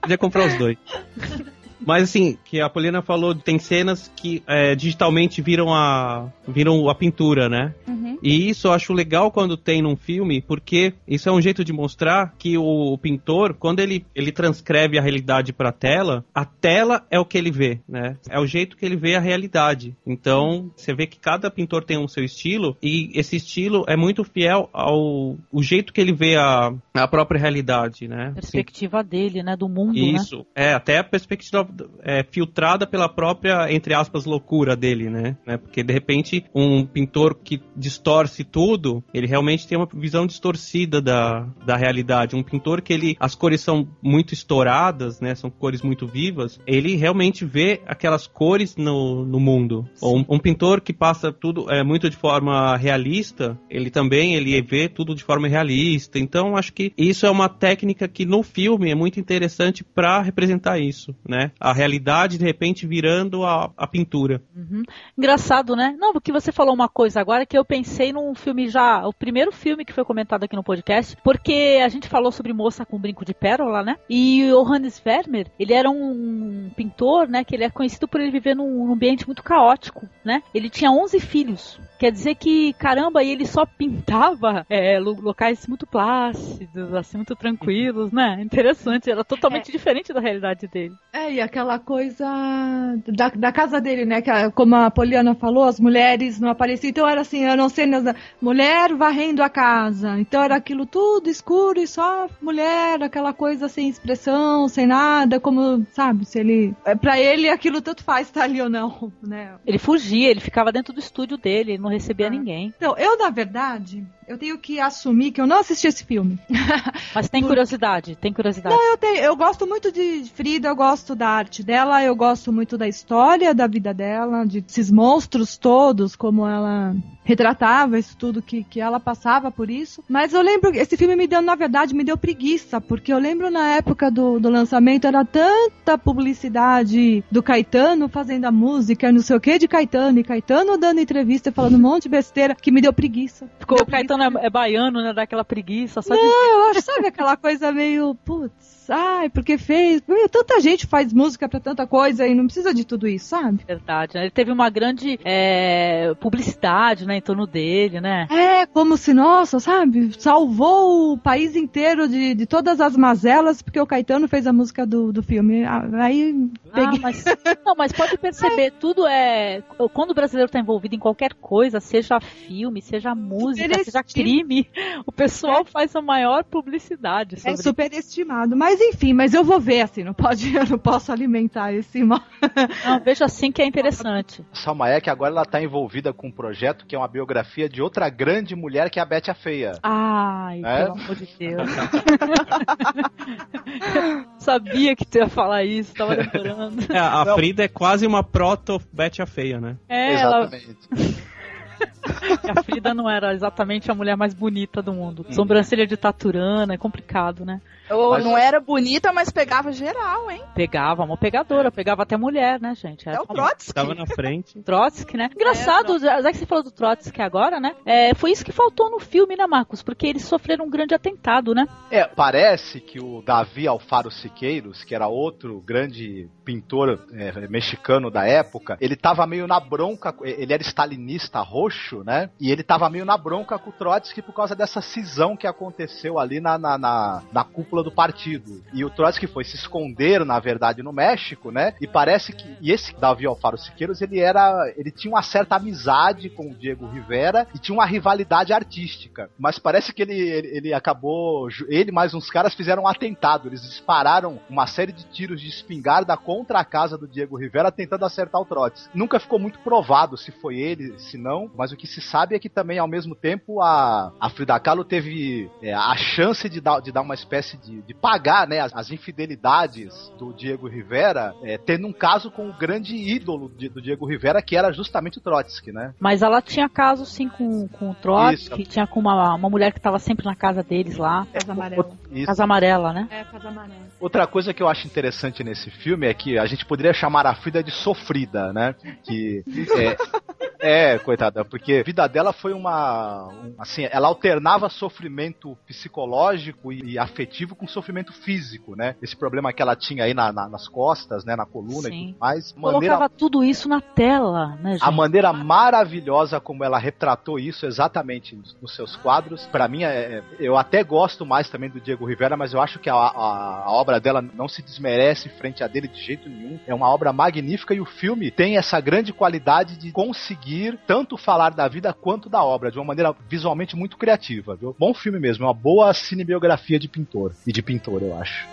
Ia comprar os dois. Mas assim, que a Poliana falou, tem cenas que é, digitalmente viram a viram a pintura, né? Uhum. E isso eu acho legal quando tem num filme, porque isso é um jeito de mostrar que o, o pintor, quando ele, ele transcreve a realidade para a tela, a tela é o que ele vê, né? É o jeito que ele vê a realidade. Então, você vê que cada pintor tem um seu estilo e esse estilo é muito fiel ao o jeito que ele vê a, a própria realidade, né? Perspectiva assim, dele, né? Do mundo, né? Isso. Né? É, até a perspectiva é, filtrada pela própria, entre aspas, loucura dele, né? né? Porque de repente um pintor que distorce tudo, ele realmente tem uma visão distorcida da, da realidade. Um pintor que ele as cores são muito estouradas, né? São cores muito vivas. Ele realmente vê aquelas cores no, no mundo. Ou um, um, pintor que passa tudo é, muito de forma realista, ele também ele vê tudo de forma realista. Então acho que isso é uma técnica que no filme é muito interessante para representar isso, né? A realidade de repente virando a, a pintura. Uhum. Engraçado, né? Não, porque você falou uma coisa agora que eu pensei num filme já, o primeiro filme que foi comentado aqui no podcast, porque a gente falou sobre Moça com Brinco de Pérola, né? E o Johannes Vermeer, ele era um pintor, né? Que ele é conhecido por ele viver num ambiente muito caótico, né? Ele tinha 11 filhos. Quer dizer que, caramba, ele só pintava é, locais muito plácidos, assim, muito tranquilos, né? Interessante, era totalmente é. diferente da realidade dele. É, e aquela coisa da, da casa dele, né? Que, como a Poliana falou, as mulheres não apareciam. Então era assim, eu não sei mulher varrendo a casa. Então era aquilo tudo escuro e só mulher, aquela coisa sem expressão, sem nada, como, sabe, se ele. é, Pra ele aquilo tanto faz estar ali ou não, né? Ele fugia, ele ficava dentro do estúdio dele, ele não recebia ninguém. Então, eu, na verdade, eu tenho que assumir que eu não assisti esse filme. Mas tem curiosidade, tem curiosidade. Não, eu, tenho, eu gosto muito de Frida, eu gosto da arte dela, eu gosto muito da história da vida dela, de esses monstros todos, como ela retratava isso tudo, que, que ela passava por isso. Mas eu lembro, esse filme me deu, na verdade, me deu preguiça, porque eu lembro na época do, do lançamento, era tanta publicidade do Caetano fazendo a música, não sei o que de Caetano, e Caetano dando entrevista e falando um monte de besteira, que me deu preguiça. Ficou, o Caetano é, é baiano, né? Dá aquela preguiça, só de não, eu acho, sabe aquela coisa meio, putz, ai, porque fez. Tanta gente faz música pra tanta coisa e não precisa de tudo isso, sabe? verdade. né? Ele teve uma grande é, publicidade, né, em torno dele, né? É, como se, nossa, sabe, salvou o país inteiro de, de todas as mazelas porque o Caetano fez a música do, do filme. Ah, Aí Ah, peguei. mas, não, mas pode perceber, tudo é. Quando o brasileiro está envolvido em qualquer coisa, seja filme, seja música, seja crime, o pessoal faz a maior publicidade É superestimado. Mas enfim, mas eu vou ver, assim, não pode, eu não posso alimentar esse mal. Não, veja assim que é interessante. Salma Hayek agora ela tá envolvida com um projeto que é uma biografia de outra grande mulher que é a Betty a Feia. Ai, É? pelo amor de Deus. Sabia que tu ia falar isso, tava lembrando. É, a Não. Frida é quase uma proto Betty a Feia, né? É, ela, Exatamente. a Frida não era exatamente a mulher mais bonita do mundo. Sobrancelha de taturana, é complicado, né? Ou Mas- não era bonita, mas pegava geral, hein? Pegava, uma pegadora, pegava até mulher, né, gente? É Era o famoso. Trotsky. Tava na frente. Trotsky, né? Engraçado, já já que você falou do Trotsky agora, né? É, foi isso que faltou no filme, né, Marcos? Porque eles sofreram um grande atentado, né? É, parece que o Davi Alfaro Siqueiros, que era outro grande pintor é, mexicano da época, ele tava meio na bronca, ele era stalinista roxo, né? E ele tava meio na bronca com o Trotsky por causa dessa cisão que aconteceu ali na, na, na, na cúpula do partido. E o Trotsky foi se esconder, na verdade, no México, né? E parece que. E esse Davi Alfaro Siqueiros, ele era. Ele tinha uma certa amizade com o Diego Rivera e tinha uma rivalidade artística. Mas parece que ele, ele, ele acabou. Ele mais uns caras fizeram um atentado. Eles dispararam uma série de tiros de espingarda contra a casa do Diego Rivera, tentando acertar o Trotsky. Nunca ficou muito provado se foi ele, se não, mas o que se sabe é que também, ao mesmo tempo, a, a Frida Kahlo teve é, a chance de dar, de dar uma espécie de, de pagar né, as, as infidelidades do Diego Rivera, é, tendo um caso com o grande ídolo de- do Diego Rivera, que era justamente o Trotsky, né? Mas ela tinha caso, sim, com, com o Trotsky, Isso. tinha com uma, uma mulher que tava sempre na casa deles lá. Casa amarela. Isso. Casa amarela, né? É, casa amarela. Outra coisa que eu acho interessante nesse filme é que a gente poderia chamar a Frida de sofrida, né? Que é, é coitada, porque a vida dela foi uma, um- assim, ela alternava sofrimento psicológico e, e afetivo com sofrimento físico, né? Esse problema que ela tinha aí na- na- nas costas, né, na coluna Sim. e tudo mais. Maneira, Colocava tudo isso na tela, né, gente? a maneira maravilhosa como ela retratou isso exatamente nos, nos seus quadros, pra mim, é, é- eu até gosto mais também do Diego Rivera, mas eu acho que a, a- a obra dela não se desmerece frente a dele de jeito nenhum. É uma obra magnífica e o filme tem essa grande qualidade de conseguir tanto falar da vida quanto da obra, de uma maneira visualmente muito criativa. Viu? Bom filme mesmo, é uma boa cinebiografia de pintor e de pintor, eu acho.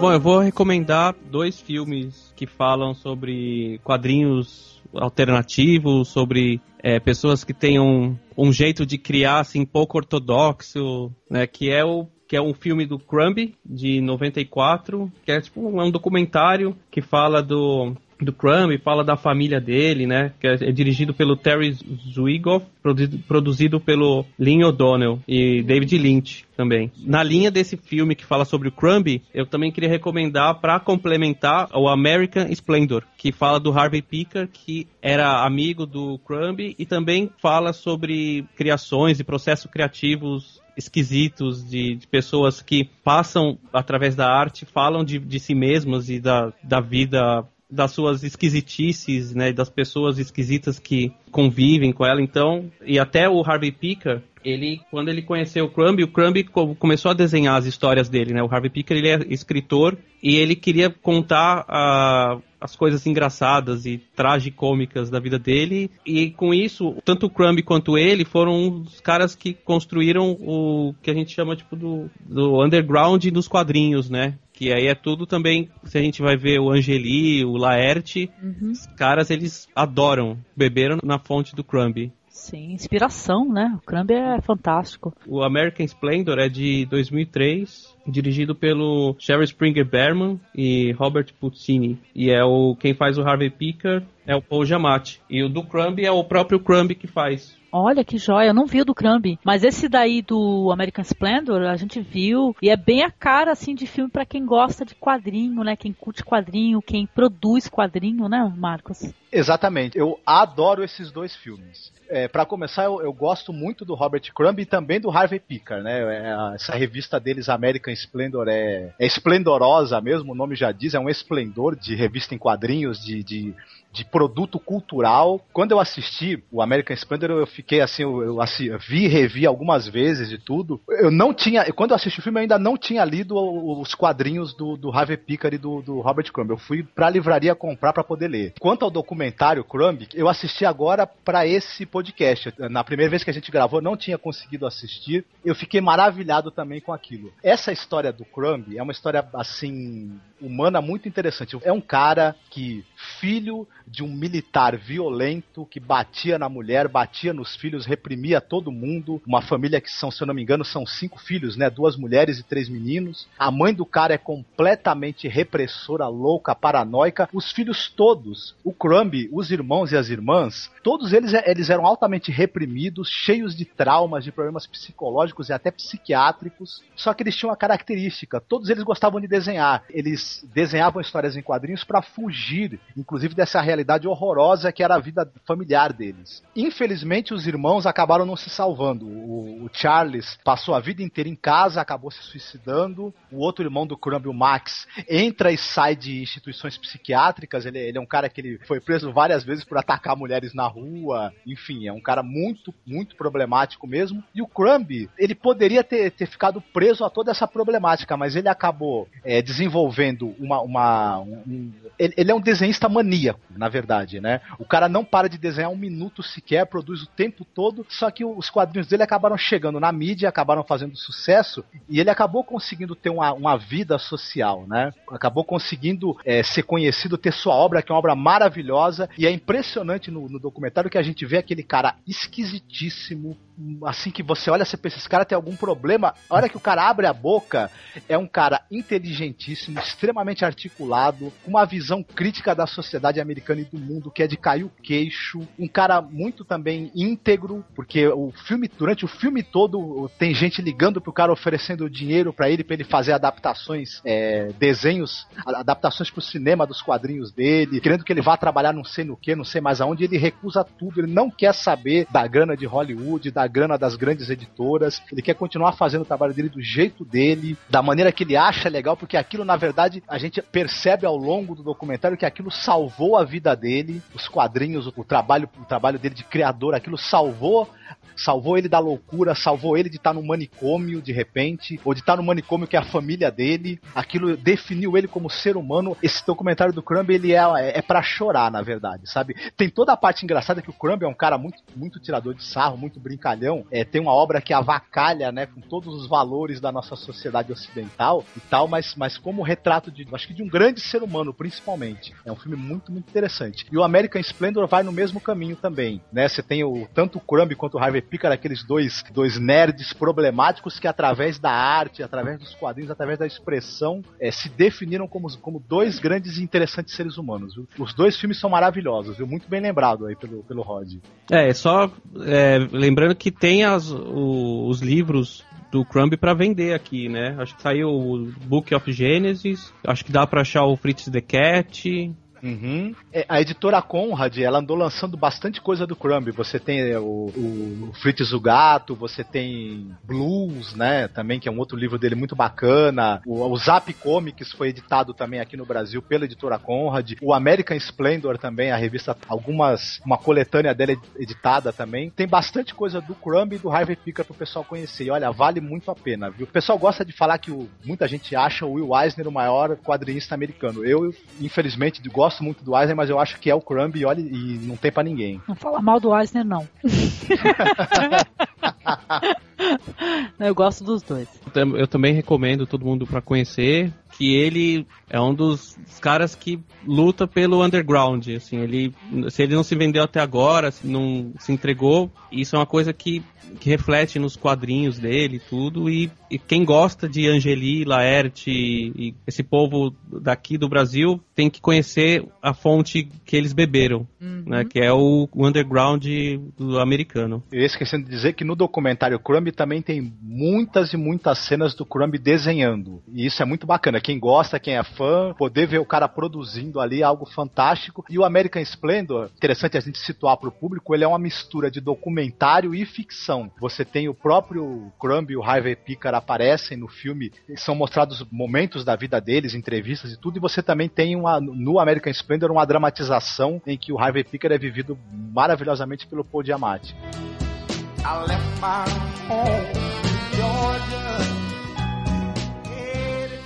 Bom, eu vou recomendar dois filmes que falam sobre quadrinhos alternativos, sobre é, pessoas que tenham um jeito de criar assim pouco ortodoxo, né? Que é o que é um filme do Crumb de 94, que é tipo um, é um documentário que fala do do Crumb, fala da família dele, né? Que é, é dirigido pelo Terry Zwigoff, produzido, produzido pelo Lynn O'Donnell e David Lynch também. Na linha desse filme que fala sobre o Crumb, eu também queria recomendar para complementar o American Splendor, que fala do Harvey Picker, que era amigo do Crumb e também fala sobre criações e processos criativos esquisitos de, de pessoas que passam através da arte, falam de, de si mesmas e da, da vida das suas esquisitices, né, das pessoas esquisitas que convivem com ela, então, e até o Harvey Picker ele, quando ele conheceu o Crumb, o Crumb co começou a desenhar as histórias dele, né? O Harvey Picker, ele é escritor e ele queria contar a as coisas engraçadas e tragicômicas da vida dele. E com isso, tanto o Crumb quanto ele foram os caras que construíram o que a gente chama tipo do, do underground dos quadrinhos, né? Que aí é tudo também, se a gente vai ver o Angeli, o Laerte, uhum. os caras eles adoram, beberam na fonte do Crumb. Sim, inspiração, né? O Crumb é fantástico. O American Splendor é de 2003, dirigido pelo Sherry Springer Berman e Robert Puccini. E é o quem faz o Harvey Picker é o Paul Giamatti. E o do Crumb é o próprio Crumb que faz. Olha que joia, eu não vi o do Crumb. Mas esse daí do American Splendor, a gente viu. E é bem a cara, assim, de filme para quem gosta de quadrinho, né? Quem curte quadrinho, quem produz quadrinho, né, Marcos? Exatamente. Eu adoro esses dois filmes. É, para começar, eu, eu, gosto muito do Robert Crumb e também do Harvey Picker, né? É, essa revista deles, American Splendor, é, é esplendorosa mesmo, o nome já diz, é um esplendor de revista em quadrinhos, de, de de produto cultural. Quando eu assisti o American Splendor, eu fiquei assim, eu, eu assim, vi e revi algumas vezes de tudo. Eu não tinha, quando eu assisti o filme, eu ainda não tinha lido os quadrinhos do, do Harvey Pickard e do, do Robert Crumb. Eu fui pra livraria comprar para poder ler. Quanto ao documentário Crumb, eu assisti agora para esse podcast. Na primeira vez que a gente gravou, não tinha conseguido assistir. Eu fiquei maravilhado também com aquilo. Essa história do Crumb é uma história assim humana muito interessante. É um cara que filho de um militar violento que batia na mulher, batia nos filhos, reprimia todo mundo. Uma família que são, se eu não me engano, são cinco filhos, né? Duas mulheres e três meninos. A mãe do cara é completamente repressora, louca, paranoica. Os filhos todos, o Crumb, os irmãos e as irmãs, todos eles, eles eram altamente reprimidos, cheios de traumas, de problemas psicológicos e até psiquiátricos. Só que eles tinham uma característica: todos eles gostavam de desenhar. Eles desenhavam histórias em quadrinhos para fugir, inclusive dessa realidade horrorosa que era a vida familiar deles. Infelizmente, os irmãos acabaram não se salvando. O, o Charles passou a vida inteira em casa, acabou se suicidando. O outro irmão do Crumb, o Max, entra e sai de instituições psiquiátricas. Ele, ele é um cara que ele foi preso várias vezes por atacar mulheres na rua. Enfim, é um cara muito, muito problemático mesmo. E o Crumb, ele poderia ter, ter ficado preso a toda essa problemática, mas ele acabou é, desenvolvendo uma. uma um, ele, ele é um desenhista maníaco, na verdade, né? O cara não para de desenhar um minuto sequer, produz o tempo todo, só que os quadrinhos dele acabaram chegando na mídia, acabaram fazendo sucesso, e ele acabou conseguindo ter uma, uma vida social, né? Acabou conseguindo é, ser conhecido, ter sua obra, que é uma obra maravilhosa, e é impressionante no, no documentário que a gente vê aquele cara esquisitíssimo, assim que você olha, você pensa, esse cara tem algum problema. A hora que o cara abre a boca, é um cara inteligentíssimo, extremamente articulado, com uma visão crítica da sociedade americana e do mundo, que é de cair o queixo. Um cara muito também íntegro, porque o filme, durante o filme todo, tem gente ligando pro cara oferecendo dinheiro para ele, para ele fazer adaptações, é, desenhos, adaptações pro cinema dos quadrinhos dele, querendo que ele vá trabalhar não sei no que, não sei mais aonde. Ele recusa tudo, ele não quer saber da grana de Hollywood, da grana das grandes editoras. Ele quer continuar fazendo o trabalho dele do jeito dele, da maneira que ele acha legal, porque aquilo, na verdade, a gente percebe ao longo do documentário que aquilo salvou a vida dele, os quadrinhos, o trabalho, o trabalho dele de criador, aquilo salvou salvou ele da loucura, salvou ele de estar no manicômio de repente, ou de estar no manicômio que é a família dele. Aquilo definiu ele como ser humano. Esse documentário do Crumb, ele é, é, é para chorar, na verdade, sabe? Tem toda a parte engraçada que o Crumb é um cara muito, muito tirador de sarro, muito brincalhão. É, tem uma obra que avacalha, né, com todos os valores da nossa sociedade ocidental e tal, mas, mas como retrato de, acho que de um grande ser humano, principalmente. É um filme muito, muito interessante. E o American Splendor vai no mesmo caminho também, né? Você tem o, tanto o Crumb quanto o Harvey Picard, aqueles dois, dois nerds problemáticos que através da arte, através dos quadrinhos, através da expressão, é, se definiram como, como dois grandes e interessantes seres humanos. Viu? Os dois filmes são maravilhosos, viu? Muito bem lembrado aí pelo, pelo Rod. É, só é, lembrando que tem as, o, os livros do Crumb para vender aqui, né? Acho que saiu o Book of Genesis, acho que dá para achar o Fritz the Cat, Uhum. É, a editora Conrad, ela andou lançando bastante coisa do Crumb. Você tem é, o, o, o Fritz o Gato, você tem Blues, né? Também, que é um outro livro dele muito bacana. O, o Zap Comics foi editado também aqui no Brasil pela editora Conrad. O American Splendor também, a revista, algumas, uma coletânea dela editada também. Tem bastante coisa do Crumb e do Harvey Picker pro pessoal conhecer. E olha, vale muito a pena, viu? O pessoal gosta de falar que o, muita gente acha o Will Eisner o maior quadrinista americano. Eu, infelizmente, gosto muito do Eisner, mas eu acho que é o Crumb e olha, e não tem para ninguém. Não fala mal do Eisner, não. eu gosto dos dois. Eu também recomendo todo mundo para conhecer que ele é um dos caras que luta pelo underground, assim, ele se ele não se vendeu até agora, se não se entregou, isso é uma coisa que que reflete nos quadrinhos dele tudo. E, e quem gosta de Angeli, Laerte e, e, esse povo daqui do Brasil tem que conhecer a fonte que eles beberam, uhum. né? Que é o, o underground do americano. Eu esquecendo de dizer que no documentário Crumb também tem muitas e muitas cenas do Crumb desenhando. E isso é muito bacana. Quem gosta, quem é fã, poder ver o cara produzindo ali algo fantástico. E o American Splendor, interessante a gente situar para o público, ele é uma mistura de documentário e ficção. Você tem o próprio Crumb e o Harvey Pickard aparecem no filme, são mostrados momentos da vida deles, entrevistas e tudo, e você também tem uma, no American Splendor uma dramatização em que o Harvey Pickard é vivido maravilhosamente pelo Paul Giamatti.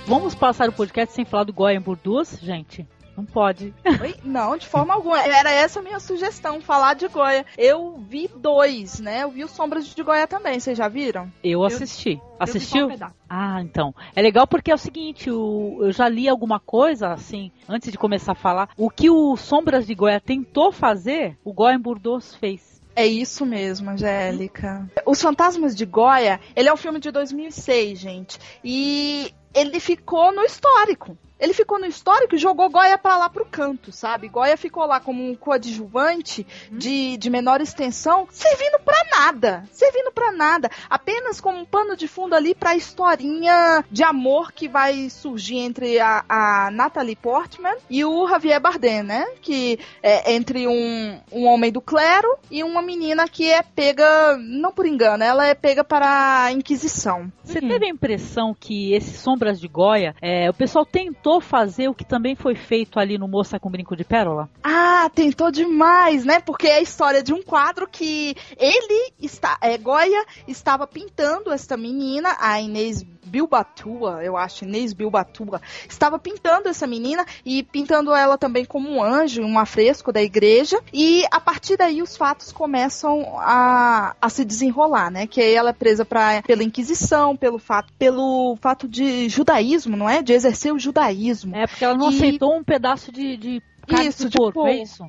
Vamos passar o podcast sem falar do Goiânia por duas, gente? Não pode. Oi? Não, de forma alguma. Era essa a minha sugestão, falar de Goya. Eu vi dois, né? Eu vi o Sombras de Goya também, vocês já viram? Eu assisti. Eu, Assistiu? Eu ah, então. É legal porque é o seguinte, o, eu já li alguma coisa, assim, antes de começar a falar. O que o Sombras de Goya tentou fazer, o Goya Burdos fez. É isso mesmo, Angélica. Os Fantasmas de Goya, ele é um filme de 2006, gente. E ele ficou no histórico ele ficou no histórico e jogou Goya para lá pro canto, sabe? Goya ficou lá como um coadjuvante uhum. de, de menor extensão, servindo para nada, servindo para nada, apenas como um pano de fundo ali para a historinha de amor que vai surgir entre a, a Natalie Portman e o Javier Bardem, né? Que é entre um, um homem do clero e uma menina que é pega, não por engano, ela é pega para a Inquisição. Você uhum. teve a impressão que esses Sombras de Goya, é, o pessoal tentou tentou fazer o que também foi feito ali no Moça com Brinco de Pérola? Ah, tentou demais, né? Porque é a história de um quadro que ele está, é, Goya estava pintando esta menina, a Inês Bilbatua, eu acho, Inês Bilbatua, estava pintando essa menina e pintando ela também como um anjo, um afresco da igreja. E a partir daí os fatos começam a, a se desenrolar, né? Que aí ela é presa pra, pela Inquisição, pelo fato, pelo fato de judaísmo, não é? De exercer o judaísmo. É, porque ela não e... aceitou um pedaço de, de carne isso, de porco, é isso?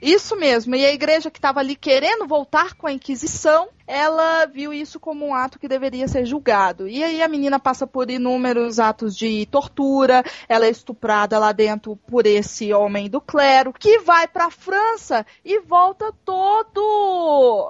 Isso mesmo. E a igreja que estava ali querendo voltar com a Inquisição ela viu isso como um ato que deveria ser julgado. E aí a menina passa por inúmeros atos de tortura, ela é estuprada lá dentro por esse homem do clero, que vai para a França e volta todo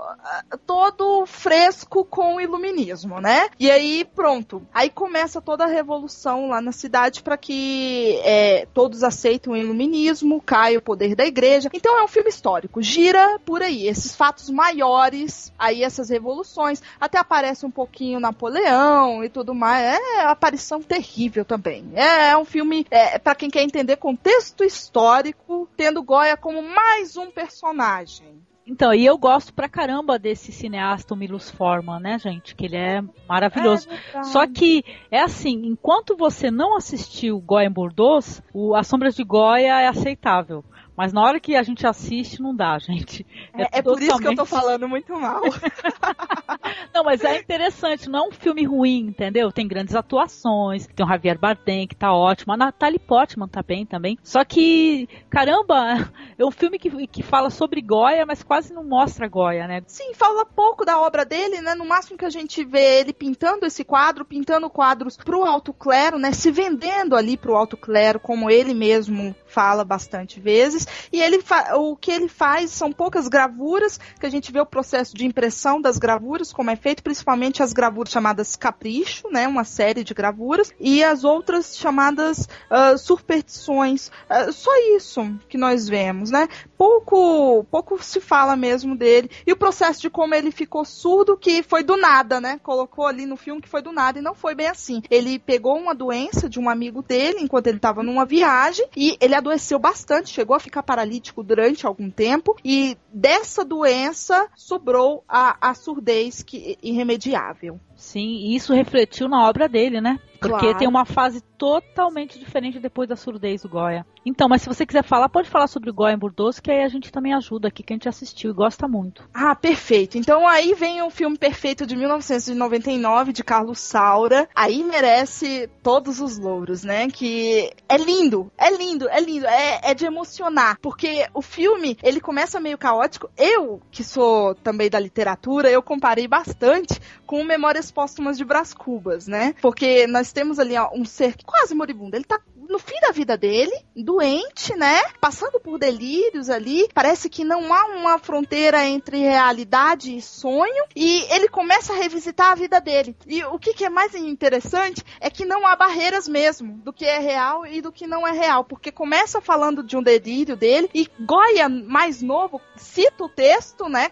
todo fresco com o iluminismo, né? E aí pronto. Aí começa toda a revolução lá na cidade para que é, todos aceitem o iluminismo, caia o poder da igreja. Então é um filme histórico, gira por aí esses fatos maiores, aí essas revoluções. Até aparece um pouquinho Napoleão e tudo mais. É aparição terrível também. É, é um filme é, para quem quer entender contexto histórico, tendo Goya como mais um personagem. Então, e eu gosto pra caramba desse cineasta, o Milos Forman, né, gente? Que ele é maravilhoso. É Só que, é assim, enquanto você não assistiu Goya em Bordeaux, o As Sombras de Goya é aceitável. Mas na hora que a gente assiste, não dá, gente. É, é, é por isso que eu tô falando muito mal. não, mas é interessante, não é um filme ruim, entendeu? Tem grandes atuações, tem o Javier Bardem, que tá ótimo, a Natalie Portman tá bem também. Só que, caramba, é um filme que, que fala sobre Goya, mas quase não mostra Goya, né? Sim, fala pouco da obra dele, né? No máximo que a gente vê ele pintando esse quadro, pintando quadros pro alto clero, né? Se vendendo ali pro alto clero, como ele mesmo fala bastante vezes. E ele o que ele faz são poucas gravuras, que a gente vê o processo de impressão das gravuras, como é feito, principalmente as gravuras chamadas capricho, né, uma série de gravuras, e as outras chamadas uh, superstições. Uh, só isso que nós vemos, né? Pouco, pouco se fala mesmo dele. E o processo de como ele ficou surdo, que foi do nada, né? Colocou ali no filme que foi do nada e não foi bem assim. Ele pegou uma doença de um amigo dele enquanto ele estava numa viagem e ele adoeceu bastante, chegou a ficar paralítico durante algum tempo e dessa doença sobrou a, a surdez que, irremediável. Sim, e isso refletiu na obra dele, né? Porque Claro. tem uma fase totalmente diferente depois da surdez do Goya. Então, mas se você quiser falar, pode falar sobre o Goya em Bordeaux, que aí a gente também ajuda aqui, que a gente assistiu e gosta muito. Ah, perfeito. Então aí vem o filme perfeito de 1999 de Carlos Saura. Aí merece todos os louros, né? Que é lindo, é lindo, é lindo, é, é de emocionar, porque o filme ele começa meio caótico. Eu que sou também da literatura, eu comparei bastante com Memórias Póstumas de Brás Cubas, né? Porque nós temos ali ó, um ser quase moribundo. Ele tá no fim da vida dele, doente, né? Passando por delírios ali. Parece que não há uma fronteira entre realidade e sonho. E ele começa a revisitar a vida dele. E o que, que é mais interessante é que não há barreiras mesmo do que é real e do que não é real. Porque começa falando de um delírio dele. E Goya, mais novo, cita o texto, né?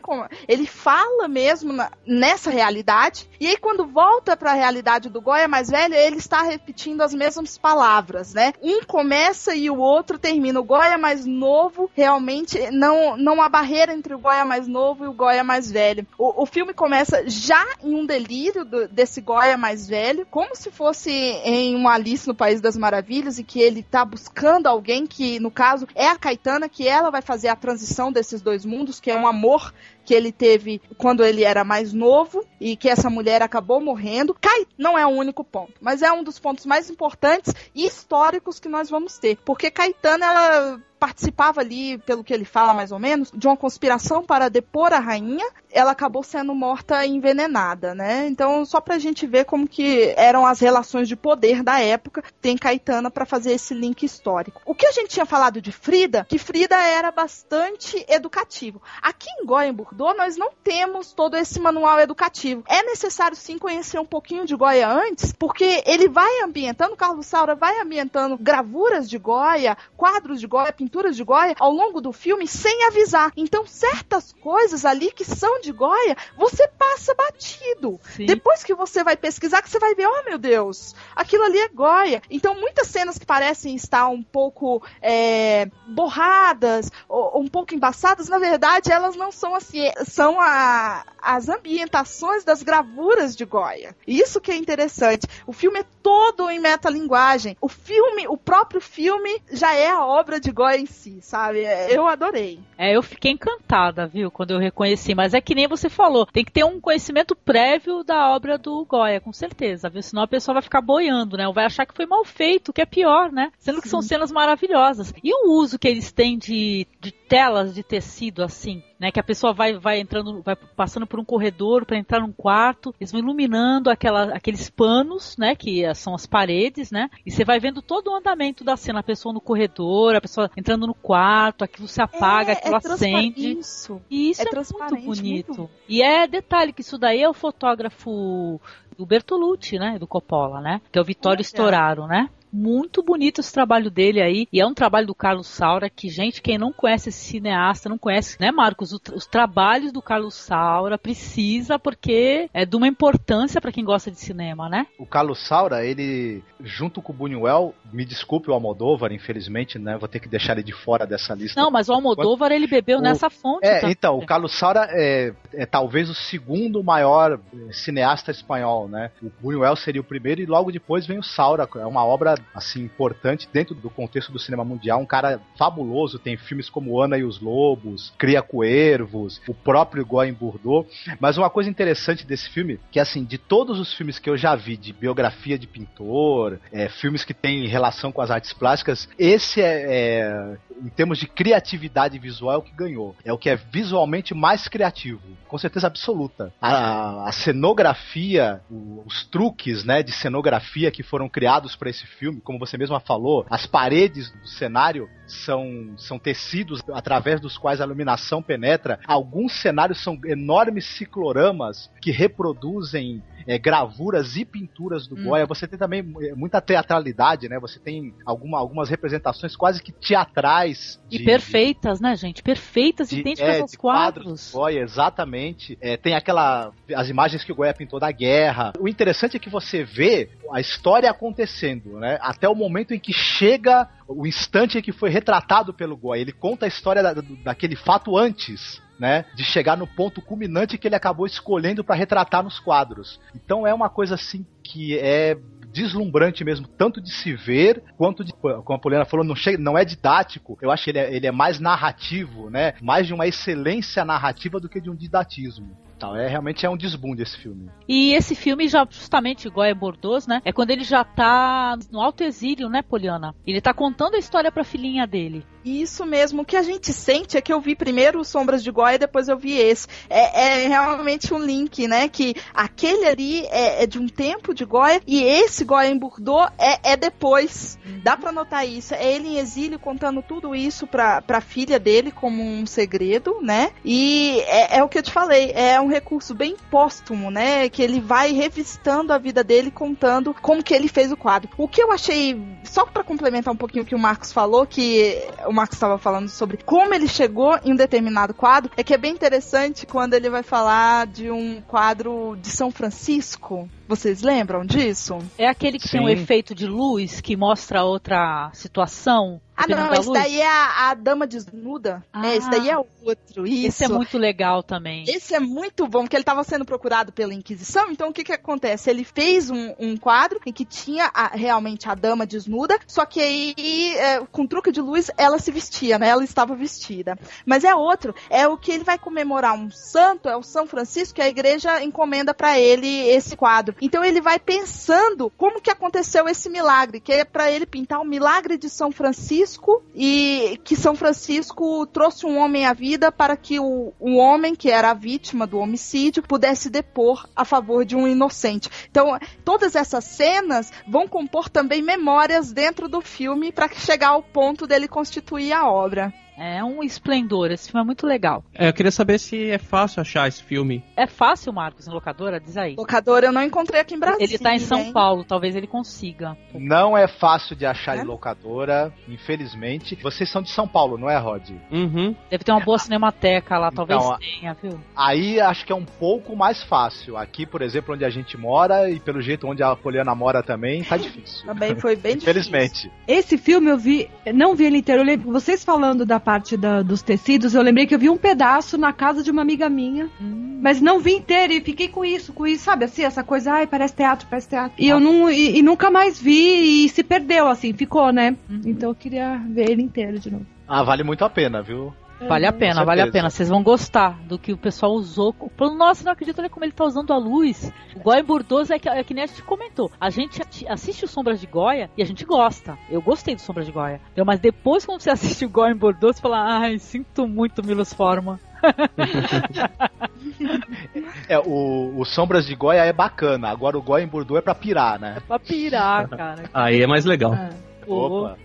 Ele fala mesmo na- nessa realidade. E aí, quando volta para a realidade do Goya mais velho, ele está repetindo as mesmas palavras, né? Um começa e o outro termina. O Goya mais novo, realmente, não, não há barreira entre o Goya mais novo e o Goya mais velho. O, o filme começa já em um delírio do- desse Goya mais velho, como se fosse em uma Alice no País das Maravilhas, e que ele tá buscando alguém que, no caso, é a Caetana, que ela vai fazer a transição desses dois mundos, que é um amor que ele teve quando ele era mais novo e que essa mulher acabou morrendo. Cai não é o único ponto, mas é um dos pontos mais importantes e históricos que nós vamos ter, porque Caetana ela participava ali, pelo que ele fala mais ou menos, de uma conspiração para depor a rainha. Ela acabou sendo morta envenenada, né? Então, só pra gente ver como que eram as relações de poder da época, tem Caetana para fazer esse link histórico. O que a gente tinha falado de Frida, que Frida era bastante educativo. Aqui em Goya, em Bordeaux, nós não temos todo esse manual educativo. É necessário sim conhecer um pouquinho de Goya antes, porque ele vai ambientando, Carlos Saura vai ambientando gravuras de Goya, quadros de Goya, pinturas de Goya ao longo do filme sem avisar. Então, certas coisas ali que são de Goya, você passa batido. Sim. Depois que você vai pesquisar, que você vai ver, oh meu Deus, aquilo ali é Goya. Então, muitas cenas que parecem estar um pouco é, borradas, ou, um pouco embaçadas, na verdade, elas não são assim, são a- as ambientações das gravuras de Goya. Isso que é interessante. O filme é todo em metalinguagem. O filme, o próprio filme, já é a obra de Goya em si, sabe? É, Eu adorei. É, eu fiquei encantada, viu, quando eu reconheci. Mas é que nem você falou, tem que ter um conhecimento prévio da obra do Goya, com certeza, viu? Senão a pessoa vai ficar boiando, né? Ou vai achar que foi mal feito, que é pior, né? Sendo que são cenas maravilhosas. E o uso que eles têm de, de telas de tecido assim, né? Que a pessoa vai, vai entrando, vai passando por um corredor para entrar num quarto, eles vão iluminando aquela, aqueles panos, né? Que são as paredes, né? E você vai vendo todo o andamento da cena, a pessoa no corredor, a pessoa entrando no quarto, aquilo se apaga, aquilo transparente. acende. Isso. E isso É é, muito bonito. muito. E é detalhe que isso daí é o fotógrafo do Bertolucci, né? Do Coppola, né? Que é o Vittorio Olha. Storaro, né? Muito bonito esse trabalho dele aí. E é um trabalho do Carlos Saura que, gente, quem não conhece esse cineasta, não conhece, né, Marcos? O tra- os trabalhos do Carlos Saura precisa, porque é de uma importância para quem gosta de cinema, né? O Carlos Saura, ele, junto com o Buñuel, me desculpe o Almodóvar, infelizmente, né? Vou ter que deixar ele de fora dessa lista. Não, mas o Almodóvar ele bebeu O- nessa fonte. É, também. então, o Carlos Saura é, é talvez o segundo maior eh, cineasta espanhol, né? O Buñuel seria o primeiro e logo depois vem o Saura. É uma obra, assim, importante dentro do contexto do cinema mundial. Um cara fabuloso, tem filmes como Ana e os Lobos, Cria Cuervos, o próprio Goya em Bordeaux. Mas uma coisa interessante desse filme, que assim, de todos os filmes que eu já vi de biografia de pintor, é, filmes que têm relação com as artes plásticas, esse é, é, em termos de criatividade visual, é o que ganhou. É o que é visualmente mais criativo, com certeza absoluta. A, a cenografia, os truques, né, de cenografia que foram criados para esse filme filme, como você mesma falou, as paredes do cenário são, são tecidos através dos quais a iluminação penetra. Alguns cenários são enormes cicloramas que reproduzem é, gravuras e pinturas do hum. Goya. Você tem também é, muita teatralidade, né? Você tem alguma, algumas representações quase que teatrais. De, e perfeitas, de, né, gente? Perfeitas, de, idênticas é, aos quadros. quadros Goya, exatamente. É, tem aquela. as imagens que o Goya pintou da guerra. O interessante é que você vê a história acontecendo, né? Até o momento em que chega o instante em que foi retratado pelo Goya. Ele conta a história da, daquele fato antes. Né, de chegar no ponto culminante que ele acabou escolhendo para retratar nos quadros. Então é uma coisa assim que é deslumbrante mesmo, tanto de se ver, quanto de, como a Poliana falou, não, chega, não é didático, eu acho que ele é, ele é mais narrativo, né? Mais de uma excelência narrativa do que de um didatismo. Então, é realmente é um desbunde esse filme. E esse filme já justamente igual é Bordeaux, né? É quando ele já tá no alto exílio, né, Poliana? Ele tá contando a história pra filhinha dele. Isso mesmo, o que a gente sente é que eu vi primeiro Sombras de Goya, depois eu vi esse. É, é realmente um link, né? Que aquele ali é, é, de um tempo de Goya e esse Goya em Bordeaux é, é depois. Dá para notar isso. É ele em exílio contando tudo isso pra, pra filha dele como um segredo, né? E é, é o que eu te falei, é um recurso bem póstumo, né? Que ele vai revistando a vida dele, contando como que ele fez o quadro. O que eu achei, só para complementar um pouquinho o que o Marcos falou, que o Marcos estava falando sobre como ele chegou em um determinado quadro, é que é bem interessante quando ele vai falar de um quadro de São Francisco. Vocês lembram disso? É aquele que Sim. tem um efeito de luz que mostra outra situação ah, não, esse daí é a, a Dama Desnuda. Ah, é, esse daí é outro. Isso. Esse é muito legal também. Esse é muito bom, porque ele estava sendo procurado pela Inquisição. Então, o que que acontece? Ele fez um, um quadro em que tinha a, realmente a Dama Desnuda, só que aí, é, com truque de luz, ela se vestia, né? Ela estava vestida. Mas é outro. É o que ele vai comemorar um santo, é o São Francisco, que a igreja encomenda para ele esse quadro. Então, ele vai pensando como que aconteceu esse milagre, que é para ele pintar o milagre de São Francisco e que São Francisco trouxe um homem à vida para que o, o homem que era a vítima do homicídio pudesse depor a favor de um inocente. Então, todas essas cenas vão compor também memórias dentro do filme para chegar ao ponto dele constituir a obra. É um esplendor, esse filme é muito legal. É, eu queria saber se é fácil achar esse filme. É fácil, Marcos, em locadora? Diz aí. Locadora eu não encontrei aqui em Brasília. Ele tá em São hein? Paulo, talvez ele consiga. Não é fácil de achar é? em locadora, infelizmente. Vocês são de São Paulo, não é, Rod? Uhum. Deve ter uma boa cinemateca lá, talvez então, tenha, viu? Aí acho que é um pouco mais fácil. Aqui, por exemplo, onde a gente mora e pelo jeito onde a Poliana mora também, tá difícil. Também foi bem difícil. Infelizmente. Esse filme eu vi, não vi ele inteiro. Eu lembro, vocês falando da parte da, dos tecidos, eu lembrei que eu vi um pedaço na casa de uma amiga minha, hum. mas não vi inteiro e fiquei com isso, com isso, sabe? Assim, essa coisa, ai, parece teatro, parece teatro. E ah. eu não, e, e, nunca mais vi e se perdeu, assim, ficou, né? Uhum. Então eu queria ver ele inteiro de novo. Ah, vale muito a pena, viu? Vale a pena, vale a pena. Vocês vão gostar do que o pessoal usou. Nossa, não acredito, olha como ele tá usando a luz. O Goya Bordoso é que, é que nem a gente comentou. A gente assiste o Sombras de Goya e a gente gosta. Eu gostei do Sombras de Goya. Mas depois, quando você assiste o Goya Bordoso, você fala, ai, sinto muito Milos Forma. é, o, o, Sombras de Goya é bacana. Agora o Goya em Bordeaux é pra pirar, né? É pra pirar, cara. Aí é mais legal. É. Opa.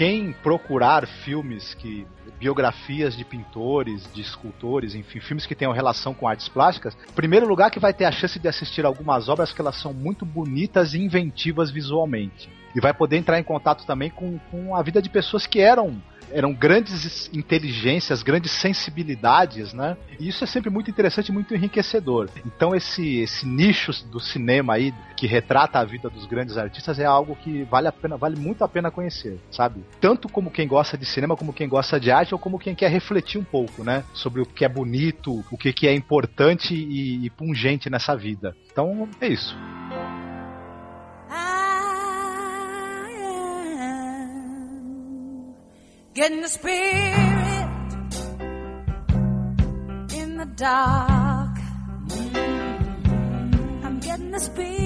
Quem procurar filmes que biografias de pintores, de escultores, enfim, filmes que tenham relação com artes plásticas, primeiro lugar que vai ter a chance de assistir algumas obras que elas são muito bonitas e inventivas visualmente. E vai poder entrar em contato também com, com a vida de pessoas que eram eram grandes inteligências, grandes sensibilidades, né? E isso é sempre muito interessante, muito enriquecedor. Então esse esse nicho do cinema aí que retrata a vida dos grandes artistas é algo que vale a pena, vale muito a pena conhecer, sabe? Tanto como quem gosta de cinema, como quem gosta de arte, ou como quem quer refletir um pouco, né? Sobre o que é bonito, o que, que é importante e, e pungente nessa vida. Então é isso. Getting the spirit in the dark. I'm getting the spirit.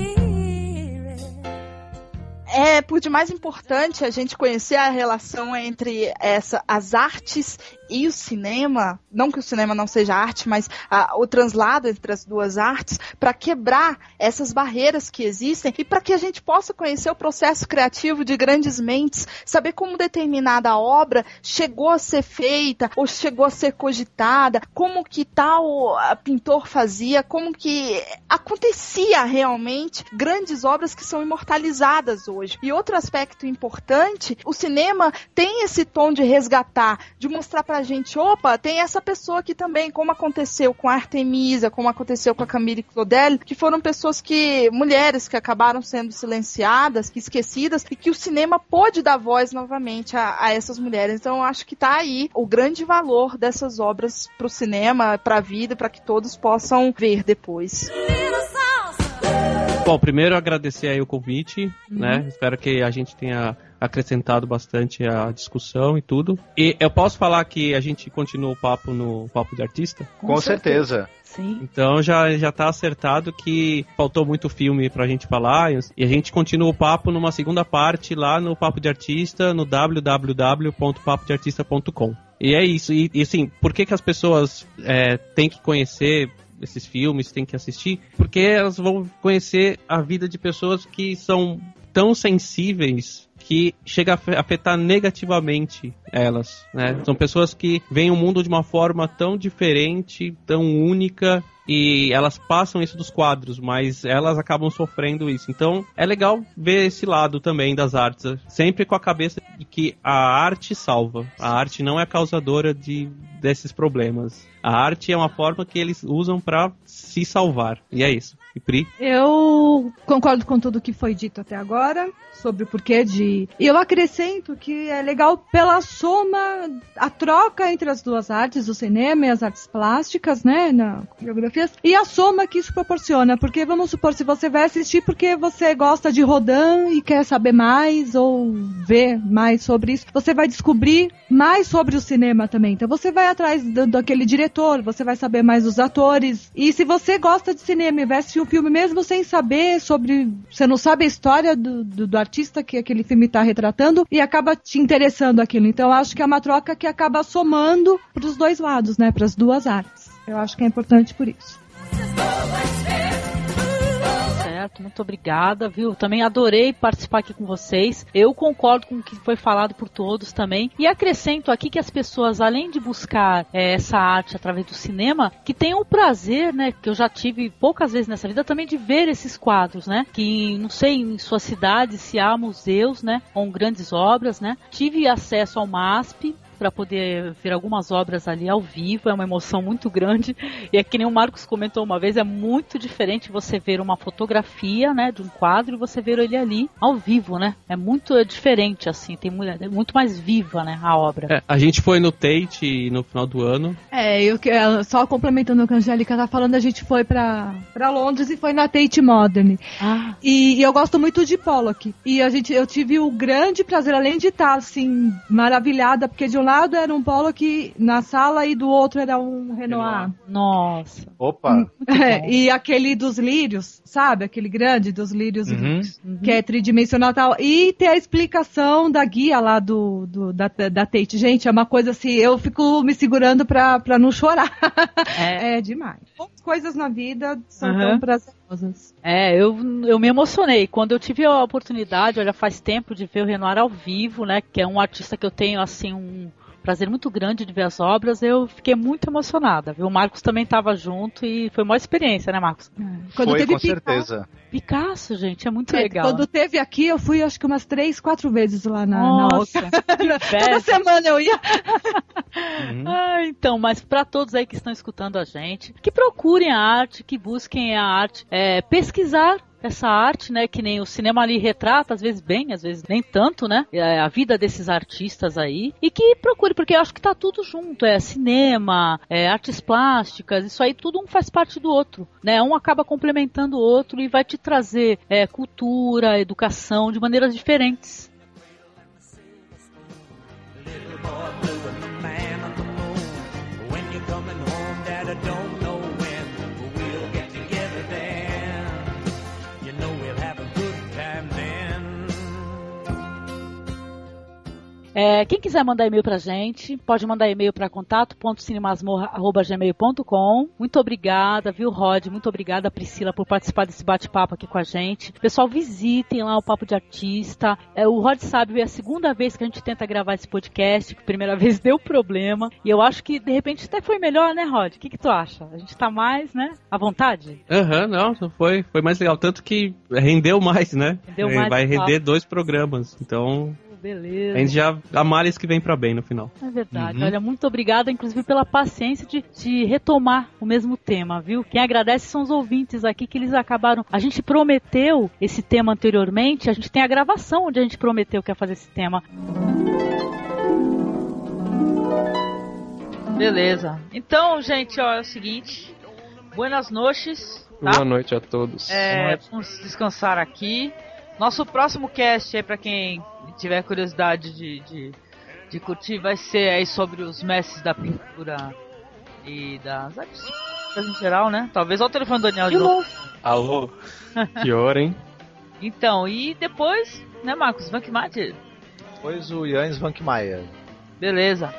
É por demais importante a gente conhecer a relação entre essa, as artes e o cinema, não que o cinema não seja arte, mas ah, o translado entre as duas artes, para quebrar essas barreiras que existem e para que a gente possa conhecer o processo criativo de grandes mentes, saber como determinada obra chegou a ser feita ou chegou a ser cogitada, como que tal ah, pintor fazia, como que acontecia realmente grandes obras que são imortalizadas hoje. E outro aspecto importante, o cinema tem esse tom de resgatar, de mostrar pra gente, opa, tem essa pessoa aqui também, como aconteceu com a Artemisa, como aconteceu com a Camille Claudel, que foram pessoas que, mulheres que acabaram sendo silenciadas, esquecidas, e que o cinema pôde dar voz novamente a, a essas mulheres. Então eu acho que tá aí o grande valor dessas obras pro cinema, pra vida, para que todos possam ver depois. Bom, primeiro agradecer aí o convite, uhum. né? Espero que a gente tenha acrescentado bastante a discussão e tudo. E eu posso falar que a gente continua o papo no Papo de Artista? Com, Com certeza. certeza. Sim. Então já, já tá acertado que faltou muito filme pra gente falar e a gente continua o papo numa segunda parte lá no Papo de Artista, no www.papodeartista.com. E é isso. E, e assim, por que, que as pessoas é, têm que conhecer esses filmes, têm que assistir? Porque elas vão conhecer a vida de pessoas que são tão sensíveis que chega a afetar negativamente elas, né? São pessoas que veem o mundo de uma forma tão diferente, tão única e elas passam isso dos quadros, mas elas acabam sofrendo isso. Então é legal ver esse lado também das artes, sempre com a cabeça que a arte salva. A arte não é causadora de desses problemas. A arte é uma forma que eles usam para se salvar. E é isso. E Pri? Eu concordo com tudo que foi dito até agora sobre o porquê de. E eu acrescento que é legal pela soma, a troca entre as duas artes, o cinema e as artes plásticas, né, na coreografias, e a soma que isso proporciona. Porque vamos supor, se você vai assistir porque você gosta de Rodin e quer saber mais ou ver mais sobre isso, você vai descobrir mais sobre o cinema também. Então você vai atrás do, daquele diretor, você vai saber mais dos atores. E se você gosta de cinema e vai assistir um filme mesmo sem saber sobre. Você não sabe a história do, do, do artista que aquele filme está retratando e acaba te interessando aquilo. Então acho que é uma troca que acaba somando para os dois lados, né? Para as duas artes. Eu acho que é importante por isso certo, muito obrigada, viu? Também adorei participar aqui com vocês. Eu concordo com o que foi falado por todos também. E acrescento aqui que as pessoas, além de buscar é, essa arte através do cinema, que tenham o prazer, né, que eu já tive poucas vezes nessa vida, também de ver esses quadros, né? Que não sei em sua cidade se há museus, né, com grandes obras, né? Tive acesso ao MASP, para poder ver algumas obras ali ao vivo, é uma emoção muito grande. E é que nem o Marcos comentou uma vez, é muito diferente você ver uma fotografia, né, de um quadro e você ver ele ali ao vivo, né? É muito diferente assim, tem muito, é muito mais viva, né, a obra. É, a gente foi no Tate no final do ano. É, eu só complementando o que a Angélica tá falando, a gente foi para para Londres e foi na Tate Modern. Ah. E, e, eu gosto muito de Pollock. E a gente eu tive o grande prazer além de estar assim maravilhada porque de um lado lado era um Pollock na sala e do outro era um Renoir. Nossa. Opa! É, e aquele dos lírios, sabe? Aquele grande dos lírios, uhum. que é tridimensional tal. E ter a explicação da guia lá do, do da, da Tate. Gente, é uma coisa assim, eu fico me segurando pra, pra não chorar. É, é demais. Coisas na vida são uhum. tão É, eu, eu me emocionei. Quando eu tive a oportunidade, olha, faz tempo de ver o Renoir ao vivo, né? Que é um artista que eu tenho, assim, um prazer muito grande de ver as obras, eu fiquei muito emocionada. Viu? O Marcos também estava junto e foi uma experiência, né, Marcos? É. Quando foi, teve com Picasso, certeza. Picasso, gente, é muito é, legal. Quando teve aqui, eu fui acho que umas três, quatro vezes lá na, Nossa, na Toda semana eu ia. uhum. ah, então, mas para todos aí que estão escutando a gente, que procurem a arte, que busquem a arte, é, pesquisar essa arte, né, que nem o cinema ali retrata, às vezes bem, às vezes nem tanto, né, é, a vida desses artistas aí, e que procure, porque eu acho que tá tudo junto, é cinema, é artes plásticas, isso aí tudo um faz parte do outro, né, um acaba complementando o outro e vai te trazer é, cultura, educação de maneiras diferentes. É, quem quiser mandar e-mail pra gente, pode mandar e-mail para contato.cinemasmorra.gmail.com. Muito obrigada, viu, Rod? Muito obrigada, Priscila, por participar desse bate-papo aqui com a gente. Pessoal, visitem lá o Papo de Artista. É, o Rod sabe, é a segunda vez que a gente tenta gravar esse podcast, que a primeira vez deu problema. E eu acho que, de repente, até foi melhor, né, Rod? O que, que tu acha? A gente tá mais, né, à vontade? Aham, uhum, não, foi, foi mais legal. Tanto que rendeu mais, né? Rendeu mais Vai render dois programas. Então, Beleza. A gente já. A males que vem para bem no final. É verdade. Uhum. Olha, muito obrigada, inclusive, pela paciência de, de retomar o mesmo tema, viu? Quem agradece são os ouvintes aqui que eles acabaram. A gente prometeu esse tema anteriormente, a gente tem a gravação onde a gente prometeu que ia fazer esse tema. Beleza. Então, gente, ó, é o seguinte. Buenas noites. Tá? Boa noite a todos. É, vamos descansar aqui. Nosso próximo cast aí, pra quem tiver curiosidade de, de, de curtir, vai ser aí sobre os mestres da pintura e das artes em geral, né? Talvez ao telefone do Daniel de novo. Alô? que hora, hein? Então, e depois, né, Marcos? Vankmatter? Depois o Jans Vankmaier. Beleza.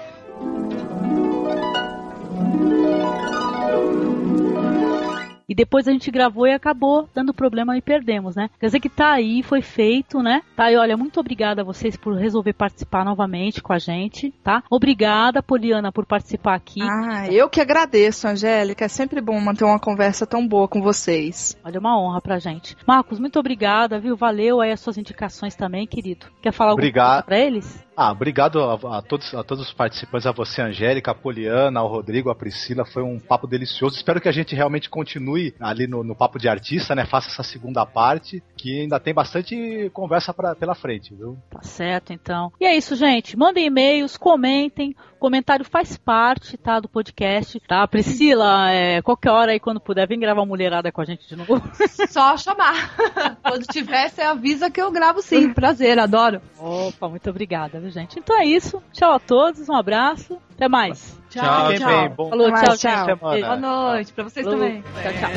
E depois a gente gravou e acabou dando problema e perdemos, né? Quer dizer que tá aí, foi feito, né? Tá aí, olha, muito obrigada a vocês por resolver participar novamente com a gente, tá? Obrigada, Poliana, por participar aqui. Ah, eu que agradeço, Angélica. É sempre bom manter uma conversa tão boa com vocês. Olha, uma honra pra gente. Marcos, muito obrigada, viu? Valeu aí as suas indicações também, querido. Quer falar alguma coisa pra eles? Ah, obrigado a, a, todos, a todos os participantes, a você, Angélica, a Poliana, ao Rodrigo, a Priscila. Foi um papo delicioso. Espero que a gente realmente continue ali no, no papo de artista, né? Faça essa segunda parte, que ainda tem bastante conversa pra, pela frente, viu? Tá certo, então. E é isso, gente. Mandem e-mails, comentem. O comentário faz parte, tá, do podcast, tá? Priscila, é, qualquer hora aí, quando puder, vem gravar mulherada com a gente de novo. Só chamar. quando tiver, você avisa que eu gravo sim. Prazer, adoro. Opa, muito obrigada viu, gente? Então é isso. Tchau a todos, um abraço. Até mais. Tchau, tchau. tchau. Bem, bom Falou, tchau, tchau. tchau. Boa noite pra vocês Falou. também. Tchau, tchau.